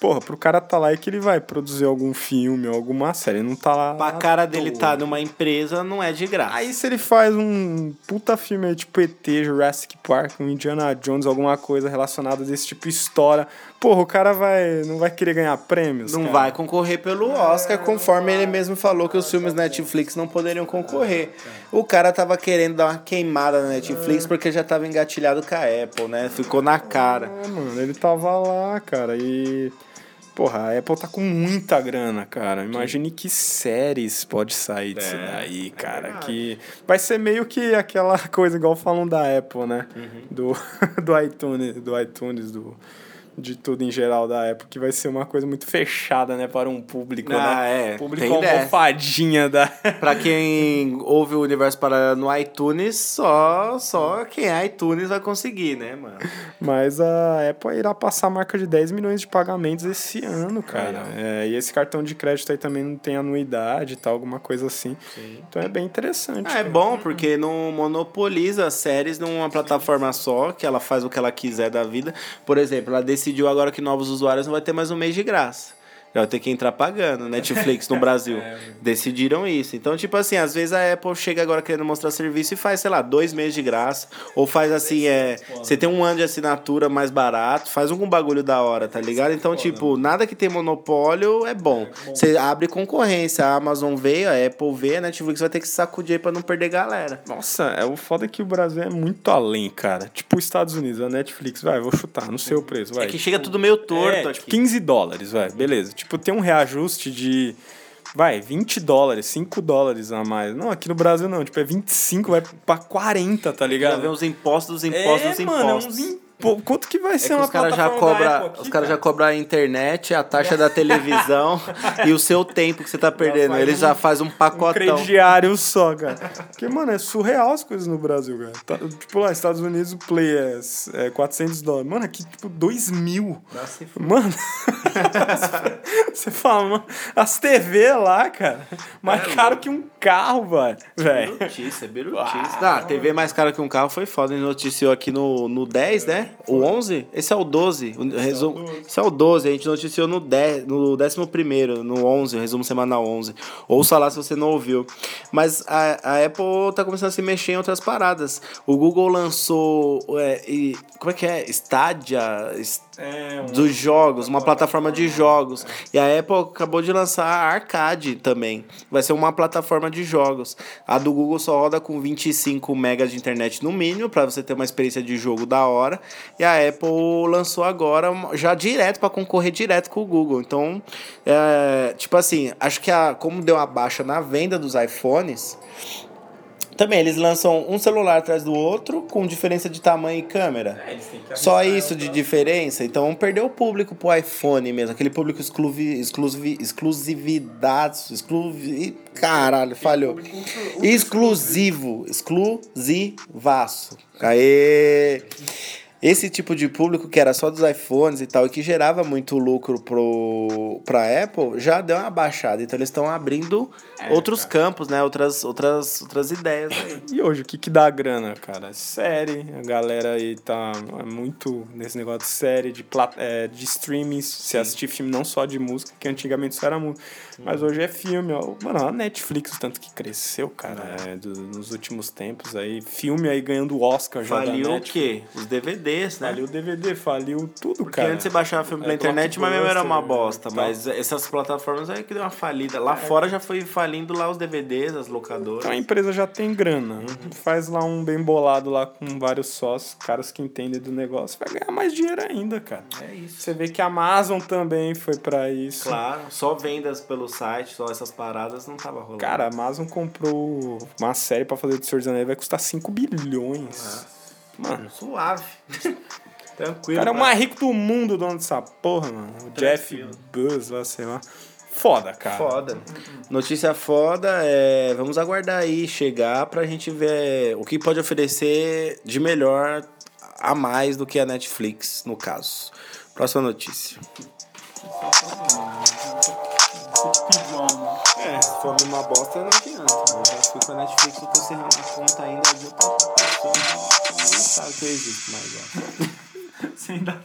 Porra, pro cara tá lá e que ele vai produzir algum filme, alguma série. Ele não tá lá. Pra cara dele toa. tá numa empresa, não é de graça. Aí se ele faz um puta filme aí, tipo ET, Jurassic Park, um Indiana Jones, alguma coisa relacionada desse tipo de história, porra, o cara vai. não vai querer ganhar prêmios. Não cara? vai concorrer pelo Oscar, conforme ele mesmo falou que os filmes Netflix não poderiam concorrer. O cara tava querendo dar uma queimada na Netflix porque já tava engatilhado com a Apple, né? Ficou na cara. É, mano, ele tava lá, cara, e. Porra, a Apple tá com muita grana, cara. Imagine que séries pode sair disso daí, cara. que vai ser meio que aquela <laughs> coisa igual falam da Apple, né? Do, <laughs> do iTunes, do iTunes, do, de tudo em geral da Apple, que vai ser uma coisa muito fechada, né, para um público, Ah, né? é, Público tem dessa. almofadinha da... <laughs> Pra quem ouve o Universo Paralelo no iTunes, só, só quem é iTunes vai conseguir, né, mano? Mas a Apple irá passar a marca de 10 milhões de pagamentos esse ano, cara. É, e esse cartão de crédito aí também não tem anuidade e tal, alguma coisa assim. Então é bem interessante. Ah, é bom, porque não monopoliza as séries numa plataforma só, que ela faz o que ela quiser da vida. Por exemplo, ela decidiu agora que novos usuários não vai ter mais um mês de graça. Vai ter que entrar pagando, Netflix no Brasil. <laughs> Decidiram isso. Então, tipo assim, às vezes a Apple chega agora querendo mostrar serviço e faz, sei lá, dois meses de graça. Ou faz assim, é. Você tem um ano de assinatura mais barato, faz um bagulho da hora, tá ligado? Então, tipo, nada que tem monopólio é bom. Você abre concorrência, a Amazon veio, a Apple veio, a Netflix vai ter que se sacudir pra não perder galera. Nossa, é o foda é que o Brasil é muito além, cara. Tipo os Estados Unidos, a Netflix, vai, vou chutar, não sei o preço, vai. É que chega tudo meio torto É, aqui. 15 dólares, vai, beleza. Tipo, tem um reajuste de. Vai, 20 dólares, 5 dólares a mais. Não, aqui no Brasil não. Tipo, é 25, vai pra 40, tá Já ligado? vem os impostos, os impostos, é, os mano, é impostos. uns impo- Quanto que vai É ser que uma os caras já aqui, os caras já cobram a internet, a taxa da <laughs> televisão e o seu tempo que você tá perdendo. faz Eles um- já fazem um Um pacotão. crediário só, cara. Porque, mano, é surreal as coisas no Brasil, cara. Tá- tipo, lá, Estados Unidos o play é, é 400 dólares. Mano, aqui, tipo, 2 mil. Mano, <laughs> você fala, mano, as TV lá, cara, mais caro que um carro, velho. Birutice, é birutice. Ah, TV mais cara que um carro foi foda. Ele noticiou aqui no, no 10, né? O 11? Esse é o 12. O resumo, esse é o 12. A gente noticiou no, 10, no 11, no 11, o resumo semanal 11. Ouça lá se você não ouviu. Mas a, a Apple tá começando a se mexer em outras paradas. O Google lançou. é, e, como é que é? Stadia? É, dos jogos, uma plataforma de jogos. E a Apple acabou de lançar a Arcade também. Vai ser uma plataforma de jogos. A do Google só roda com 25 megas de internet no mínimo, para você ter uma experiência de jogo da hora. E a Apple lançou agora já direto para concorrer direto com o Google. Então, é, tipo assim, acho que a, como deu uma baixa na venda dos iPhones, também eles lançam um celular atrás do outro com diferença de tamanho e câmera. Só isso de diferença, então perder o público pro iPhone mesmo, aquele público excluvi, exclusivi, exclusividade, excluvi, caralho, falhou. Exclusivo, exclusivaço. Aê! Esse tipo de público que era só dos iPhones e tal, e que gerava muito lucro pro, pra Apple, já deu uma baixada. Então eles estão abrindo outros campos, né? Outras, outras, outras ideias aí. E hoje, o que que dá grana, cara? Série, a galera aí tá muito nesse negócio de série, de, plat é, de streaming, se assistir filme não só de música, que antigamente isso era música, mas hoje é filme, ó. Mano, a Netflix, o tanto que cresceu, cara, é, do- nos últimos tempos aí, filme aí ganhando Oscar já Faliu o quê? Os DVDs, né? Faliu o DVD, faliu tudo, Porque cara. antes você baixava filme pela É, internet, mas mesmo era uma bosta. né? Mas essas plataformas aí que deu uma falida. Lá fora já foi falindo lá os DVDs, as locadoras. Então a empresa já tem grana, faz lá um bem bolado lá com vários sócios, caras que entendem do negócio, vai ganhar mais dinheiro ainda, cara. É isso. Você vê que a Amazon também foi pra isso. Claro, só vendas pelo site, só essas paradas não tava rolando. Cara, a Amazon comprou uma série pra fazer do Senhor dos Anéis, vai custar 5 bilhões. Mano, suave. o <laughs> Tranquilo. cara é o né? mais rico do mundo, o dono dessa porra, mano. O Jeff Buzz lá, sei lá. Foda, cara. Foda. Notícia foda, é, vamos aguardar aí chegar pra gente ver o que pode oferecer de melhor a mais do que a Netflix, no caso. Próxima notícia. É, se for uma bosta, não adianta. Eu já fui com a Netflix, eu tô encerrando a conta ainda de outra pessoa. Nem sabe que eu existo mais, ó. <laughs> Sem dar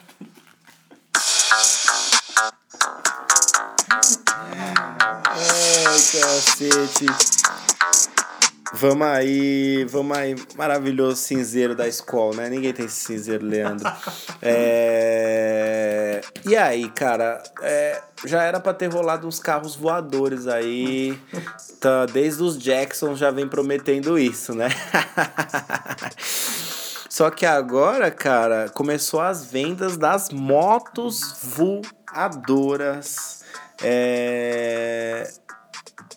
Ai, cacete. Vamos aí, vamos aí. Maravilhoso cinzeiro da escola, né? Ninguém tem esse cinzeiro, Leandro. <laughs> É... E aí, cara, é, já era pra ter rolado uns carros voadores aí. Tá, desde os Jackson já vem prometendo isso, né? <laughs> Só que agora, cara, começou as vendas das motos voadoras. É...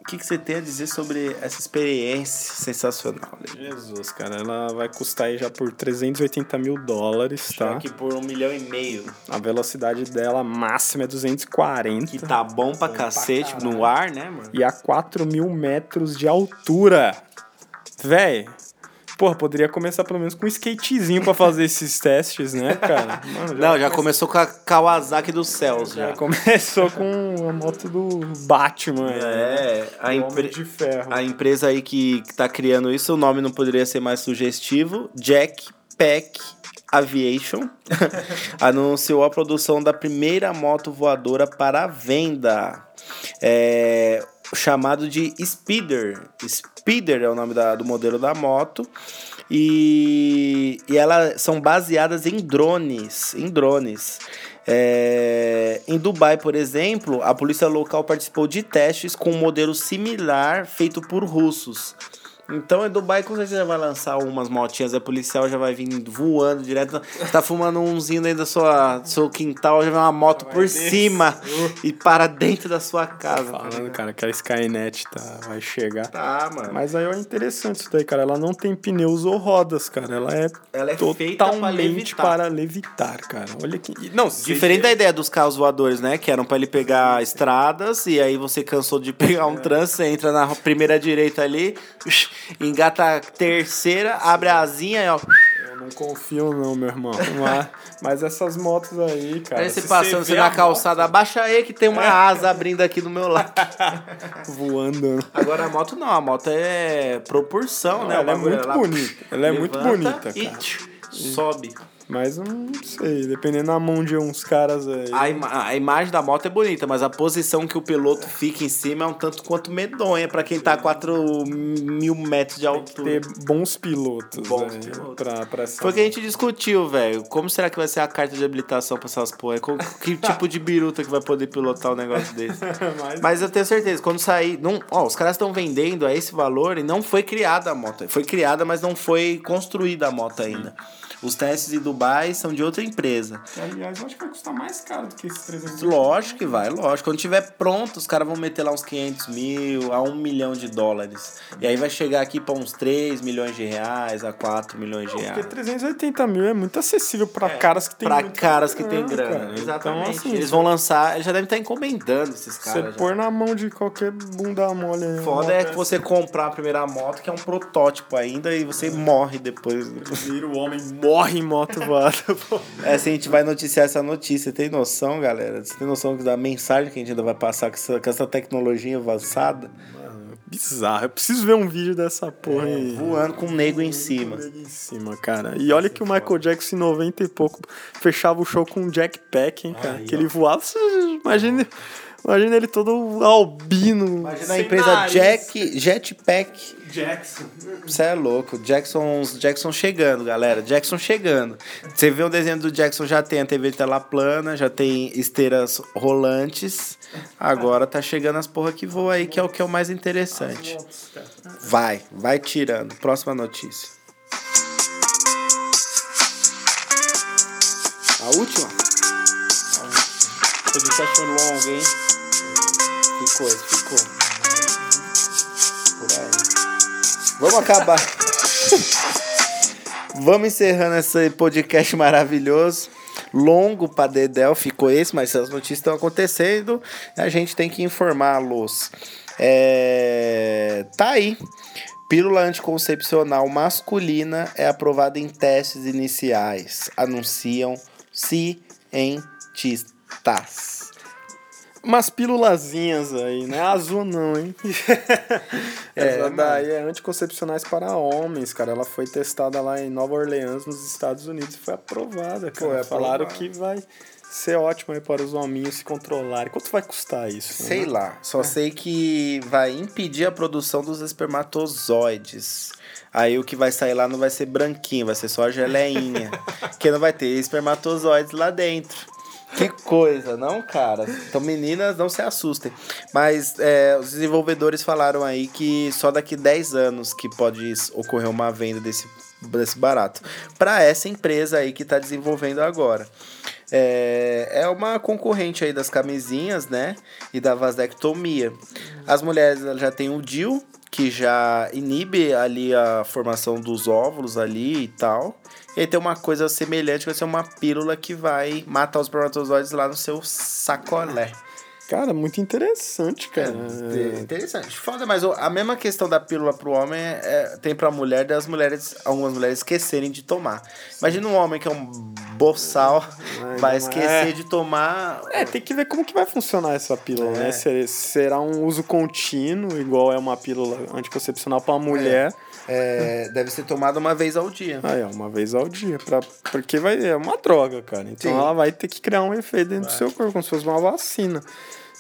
O que, que você tem a dizer sobre essa experiência sensacional? Lê? Jesus, cara, ela vai custar aí já por 380 mil dólares, tá? Aqui por um milhão e meio. A velocidade dela máxima é 240. Que tá bom pra cacete no ar, né, mano? E a 4 mil metros de altura. Véi, porra, poderia começar pelo menos com um skatezinho pra fazer esses testes, né, cara? Mano, Não, já começou com a Kawasaki dos céus, já já. começou com a moto do Batman. né? É, a, O Homem empre- de ferro. a empresa aí que, que tá criando isso, o nome não poderia ser mais sugestivo. Jack Pack Aviation <laughs> anunciou a produção da primeira moto voadora para venda. É, chamado de Speeder. Speeder é o nome da- do modelo da moto. E, e elas são baseadas em drones. Em drones. É, em Dubai, por exemplo, a polícia local participou de testes com um modelo similar feito por russos. Então, em Dubai, com certeza vai lançar umas motinhas, a policial já vai vir voando direto. Você tá fumando umzinho dentro da sua, do seu quintal, já vem uma moto por cima e para dentro da sua casa. Falando, cara, que a Skynet tá, vai chegar. Tá, mano. Mas aí é interessante isso daí, cara. Ela não tem pneus ou rodas, cara. Ela é, Ela é totalmente levitar. para levitar, cara. Olha que. Não, Diferente da ideia dos carros voadores, né? Que eram pra ele pegar estradas e aí você cansou de pegar um trânsito, você entra na primeira direita ali, engata a terceira, abre a asinha e ó. Eu não confio, não, meu irmão. Mas, mas essas motos aí, cara. Aí você se passando você na calçada, abaixa aí que tem uma asa abrindo aqui do meu lado. moto <laughs> voando. Agora a moto não, a moto é proporção, Não, né? ela é muito bonita. Ela é muito bonita, e cara. tch, sobe. Mas não sei, dependendo da mão de uns caras aí. A, ima- a imagem da moto é bonita, mas a posição que o piloto fica em cima é um tanto quanto medonha pra quem tá a 4 mil metros de altura. ter bons pilotos. Bons aí, pilotos. Pra, pra Foi o que a gente discutiu, velho. Como será que vai ser a carta de habilitação pra essas porra? Com- Que <laughs> tipo de biruta que vai poder pilotar um negócio desse? <laughs> Mas- Mas eu tenho certeza, quando sair. Não, ó, os caras estão vendendo a esse valor e não foi criada a moto. Foi criada, mas não foi construída a moto ainda. Os testes em Dubai são de outra empresa. Aliás, eu acho que vai custar mais caro do que esses 300 Lógico que vai, lógico. Quando tiver pronto, os caras vão meter lá uns 500 mil a 1 milhão de dólares. E aí vai chegar aqui pra uns 3 milhões de reais a 4 milhões de Porque reais. 380 mil é muito acessível pra caras que tem Pra muito caras que tem grana, grana. cara. Exatamente. Então, assim, eles vão lançar, eles já devem estar encomendando esses Você caras. já. pôr na mão de qualquer bunda mole. aí, Foda uma é que você comprar a primeira moto, que é um protótipo ainda, e você morre depois. Vira o homem morre em moto voada. <laughs> pô. É assim, a gente vai noticiar essa notícia. Tem noção, galera? Você tem noção da mensagem que a gente ainda vai passar com essa, com essa tecnologia avançada? Bizarro. Eu preciso ver um vídeo dessa porra aí. Voando com um nego em cima. Em cima, cara. E olha que o Michael Jackson em 90 e pouco fechava o show com um jackpack, hein, cara. que ele voava. Imagina, imagina ele todo albino. Imagina a empresa nariz. Jack, Jetpack. Jackson. Você é louco. Jackson, Jackson chegando, galera. Jackson chegando. Você vê o desenho do Jackson, já tem a TV de tela plana, já tem esteiras rolantes. Agora tá chegando as porra que voa aí, que é o que é o mais interessante. Vai, vai tirando. Próxima notícia. A última? O podcast foi longo, hein? Ficou, ficou. Vamos acabar. Vamos encerrando esse podcast maravilhoso. Longo pra Dedel ficou esse, mas as notícias estão acontecendo. A gente tem que informá-los. É... Tá aí. Pílula anticoncepcional masculina é aprovada em testes iniciais. Anunciam cientistas. Umas pílulazinhas aí, né? Azul não, hein? <laughs> Mano. daí é anticoncepcionais para homens, cara. Ela foi testada lá em Nova Orleans, nos Estados Unidos, e foi aprovada, cara. Foi Falaram aprovada. que vai ser ótimo aí para os hominhos se controlarem. Quanto vai custar isso? Sei né? lá, só sei que vai impedir a produção dos espermatozoides. Aí o que vai sair lá não vai ser branquinho, vai ser só a geleinha. <laughs> que não vai ter espermatozoides lá dentro. Que coisa, não, cara? Então, meninas, não se assustem. Mas é, os desenvolvedores falaram aí que só daqui 10 anos que pode ocorrer uma venda desse, desse barato. Para essa empresa aí que está desenvolvendo agora. É, é uma concorrente aí das camisinhas, né? E da vasectomia. As mulheres já têm o DIL, que já inibe ali a formação dos óvulos ali e tal. E tem uma coisa semelhante, que vai ser uma pílula que vai matar os espermatozoides lá no seu sacolé. Cara, muito interessante, cara. É, Interessante. Foda, mas a mesma questão da pílula pro homem é, é- tem pra mulher, das mulheres, algumas mulheres esquecerem de tomar. Imagina um homem que é um boçal, Ai, vai não esquecer é. de tomar. É, tem que ver como que vai funcionar essa pílula, É. né? Se- Será um uso contínuo, igual é uma pílula anticoncepcional pra mulher. É, deve ser tomada uma vez ao dia. Aí, ó, uma vez ao dia. Pra, porque vai, é uma droga, cara. Então Sim. ela vai ter que criar um efeito dentro do seu corpo, como se fosse uma vacina.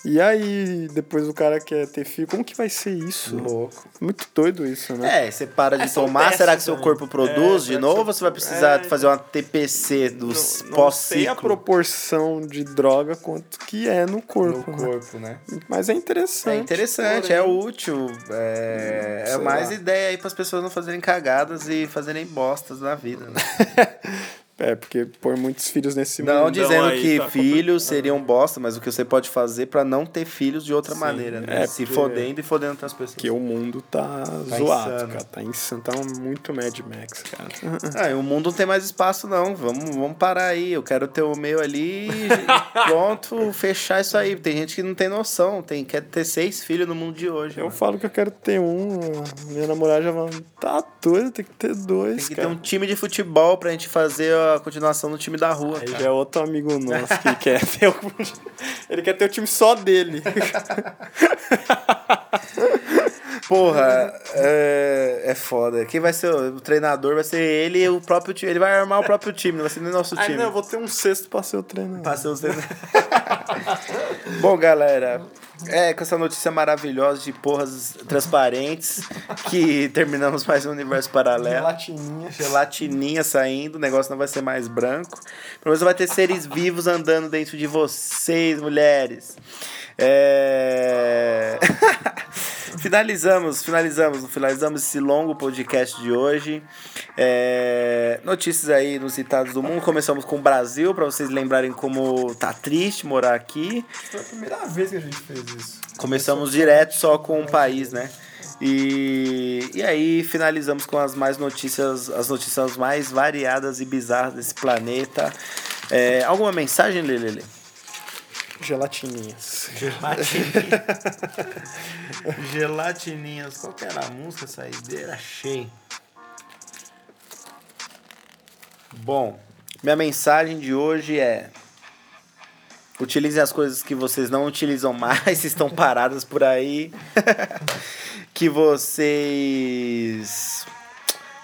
E aí, depois o cara quer ter filho, como que vai ser isso? Louco. Muito doido isso, né? É, você para de É, tomar, será que seu também. corpo produz É, de novo ou você vai precisar É, fazer uma TPC do Não- não sei a pós-ciclo? proporção de droga quanto que é no No corpo. né? corpo, né? Mas é interessante. É interessante, porém- é útil. É, é mais lá. ideia aí para as pessoas não fazerem cagadas e fazerem bostas na vida. Né? <laughs> É, porque pôr muitos filhos nesse mundo. Não dizendo aí, que tá filhos seriam bosta, mas o que você pode fazer para não ter filhos de outra maneira, né? é, Se fodendo e fodendo outras pessoas. Porque o mundo tá, Tá zoado, insano. cara. Tá insano. Tá muito Mad Max, cara. <laughs> Ah, o mundo não tem mais espaço, não. Vamos, vamos parar aí. Eu quero ter o meu ali <laughs> pronto, fechar isso aí. Tem gente que não tem noção, tem, quer ter seis filhos no mundo de hoje. Eu mano. falo que eu quero ter um. Minha namorada já fala, tá doido, tem que ter dois, Tem que ter cara. um time de futebol pra gente fazer a continuação do time da rua. Aí cara. já é outro amigo nosso que quer <laughs> ter o... Ele quer ter o time só dele. <laughs> Porra, é, é foda. Quem vai ser o, o treinador vai ser ele e o próprio time. Ele vai armar o próprio time, não vai ser nem nosso Aí time. não, eu vou ter um sexto pra ser o treinador. Passei os dedos. Bom, galera, é com essa notícia maravilhosa de porras transparentes que terminamos mais um universo paralelo. Latininha. Gelatininha saindo, o negócio não vai ser mais branco. Pelo menos vai ter seres vivos andando dentro de vocês, mulheres. É... <laughs> finalizamos, finalizamos, finalizamos esse longo podcast de hoje. É... Notícias aí nos citados do mundo. Começamos com o Brasil, para vocês lembrarem como tá triste morar aqui. Foi a primeira vez que a gente fez isso. Começamos direto só com o país, né? E, e aí finalizamos com as mais notícias, as notícias mais variadas e bizarras desse planeta. É, alguma mensagem, Lelele? Gelatininhas. Gelatininhas. Gelatininhas. Qual que era a música saideira? Achei. Bom, minha mensagem de hoje é. Utilizem as coisas que vocês não utilizam mais, <laughs> estão paradas por aí. <laughs> que vocês.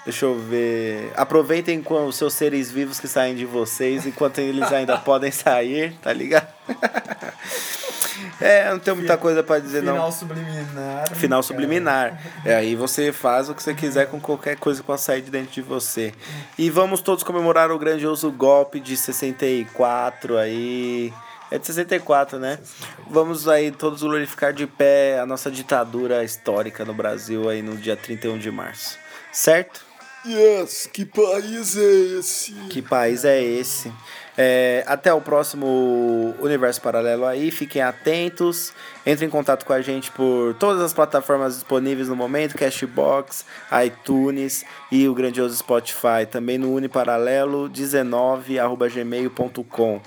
Deixa eu ver. Aproveitem com os seus seres vivos que saem de vocês enquanto eles ainda podem sair, tá ligado? <laughs> é, não tenho muita coisa pra dizer, não. subliminar. Final subliminar. É aí você faz o que você quiser com qualquer coisa que possa sair de dentro de você. E vamos todos comemorar o grandioso golpe de 64 aí. É de 64, né? Vamos aí todos glorificar de pé a nossa ditadura histórica no Brasil aí no dia 31 de março. Certo? Yes, que país é esse? Que país é esse? É, até o próximo Universo Paralelo aí. Fiquem atentos. Entrem em contato com a gente por todas as plataformas disponíveis no momento: Cashbox, iTunes e o grandioso Spotify. Também no uniparalelo19.gmail.com.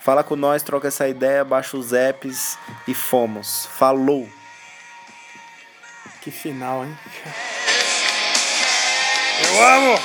Fala com nós, troca essa ideia, baixa os apps e fomos. Falou! Que final, hein? Eu amo!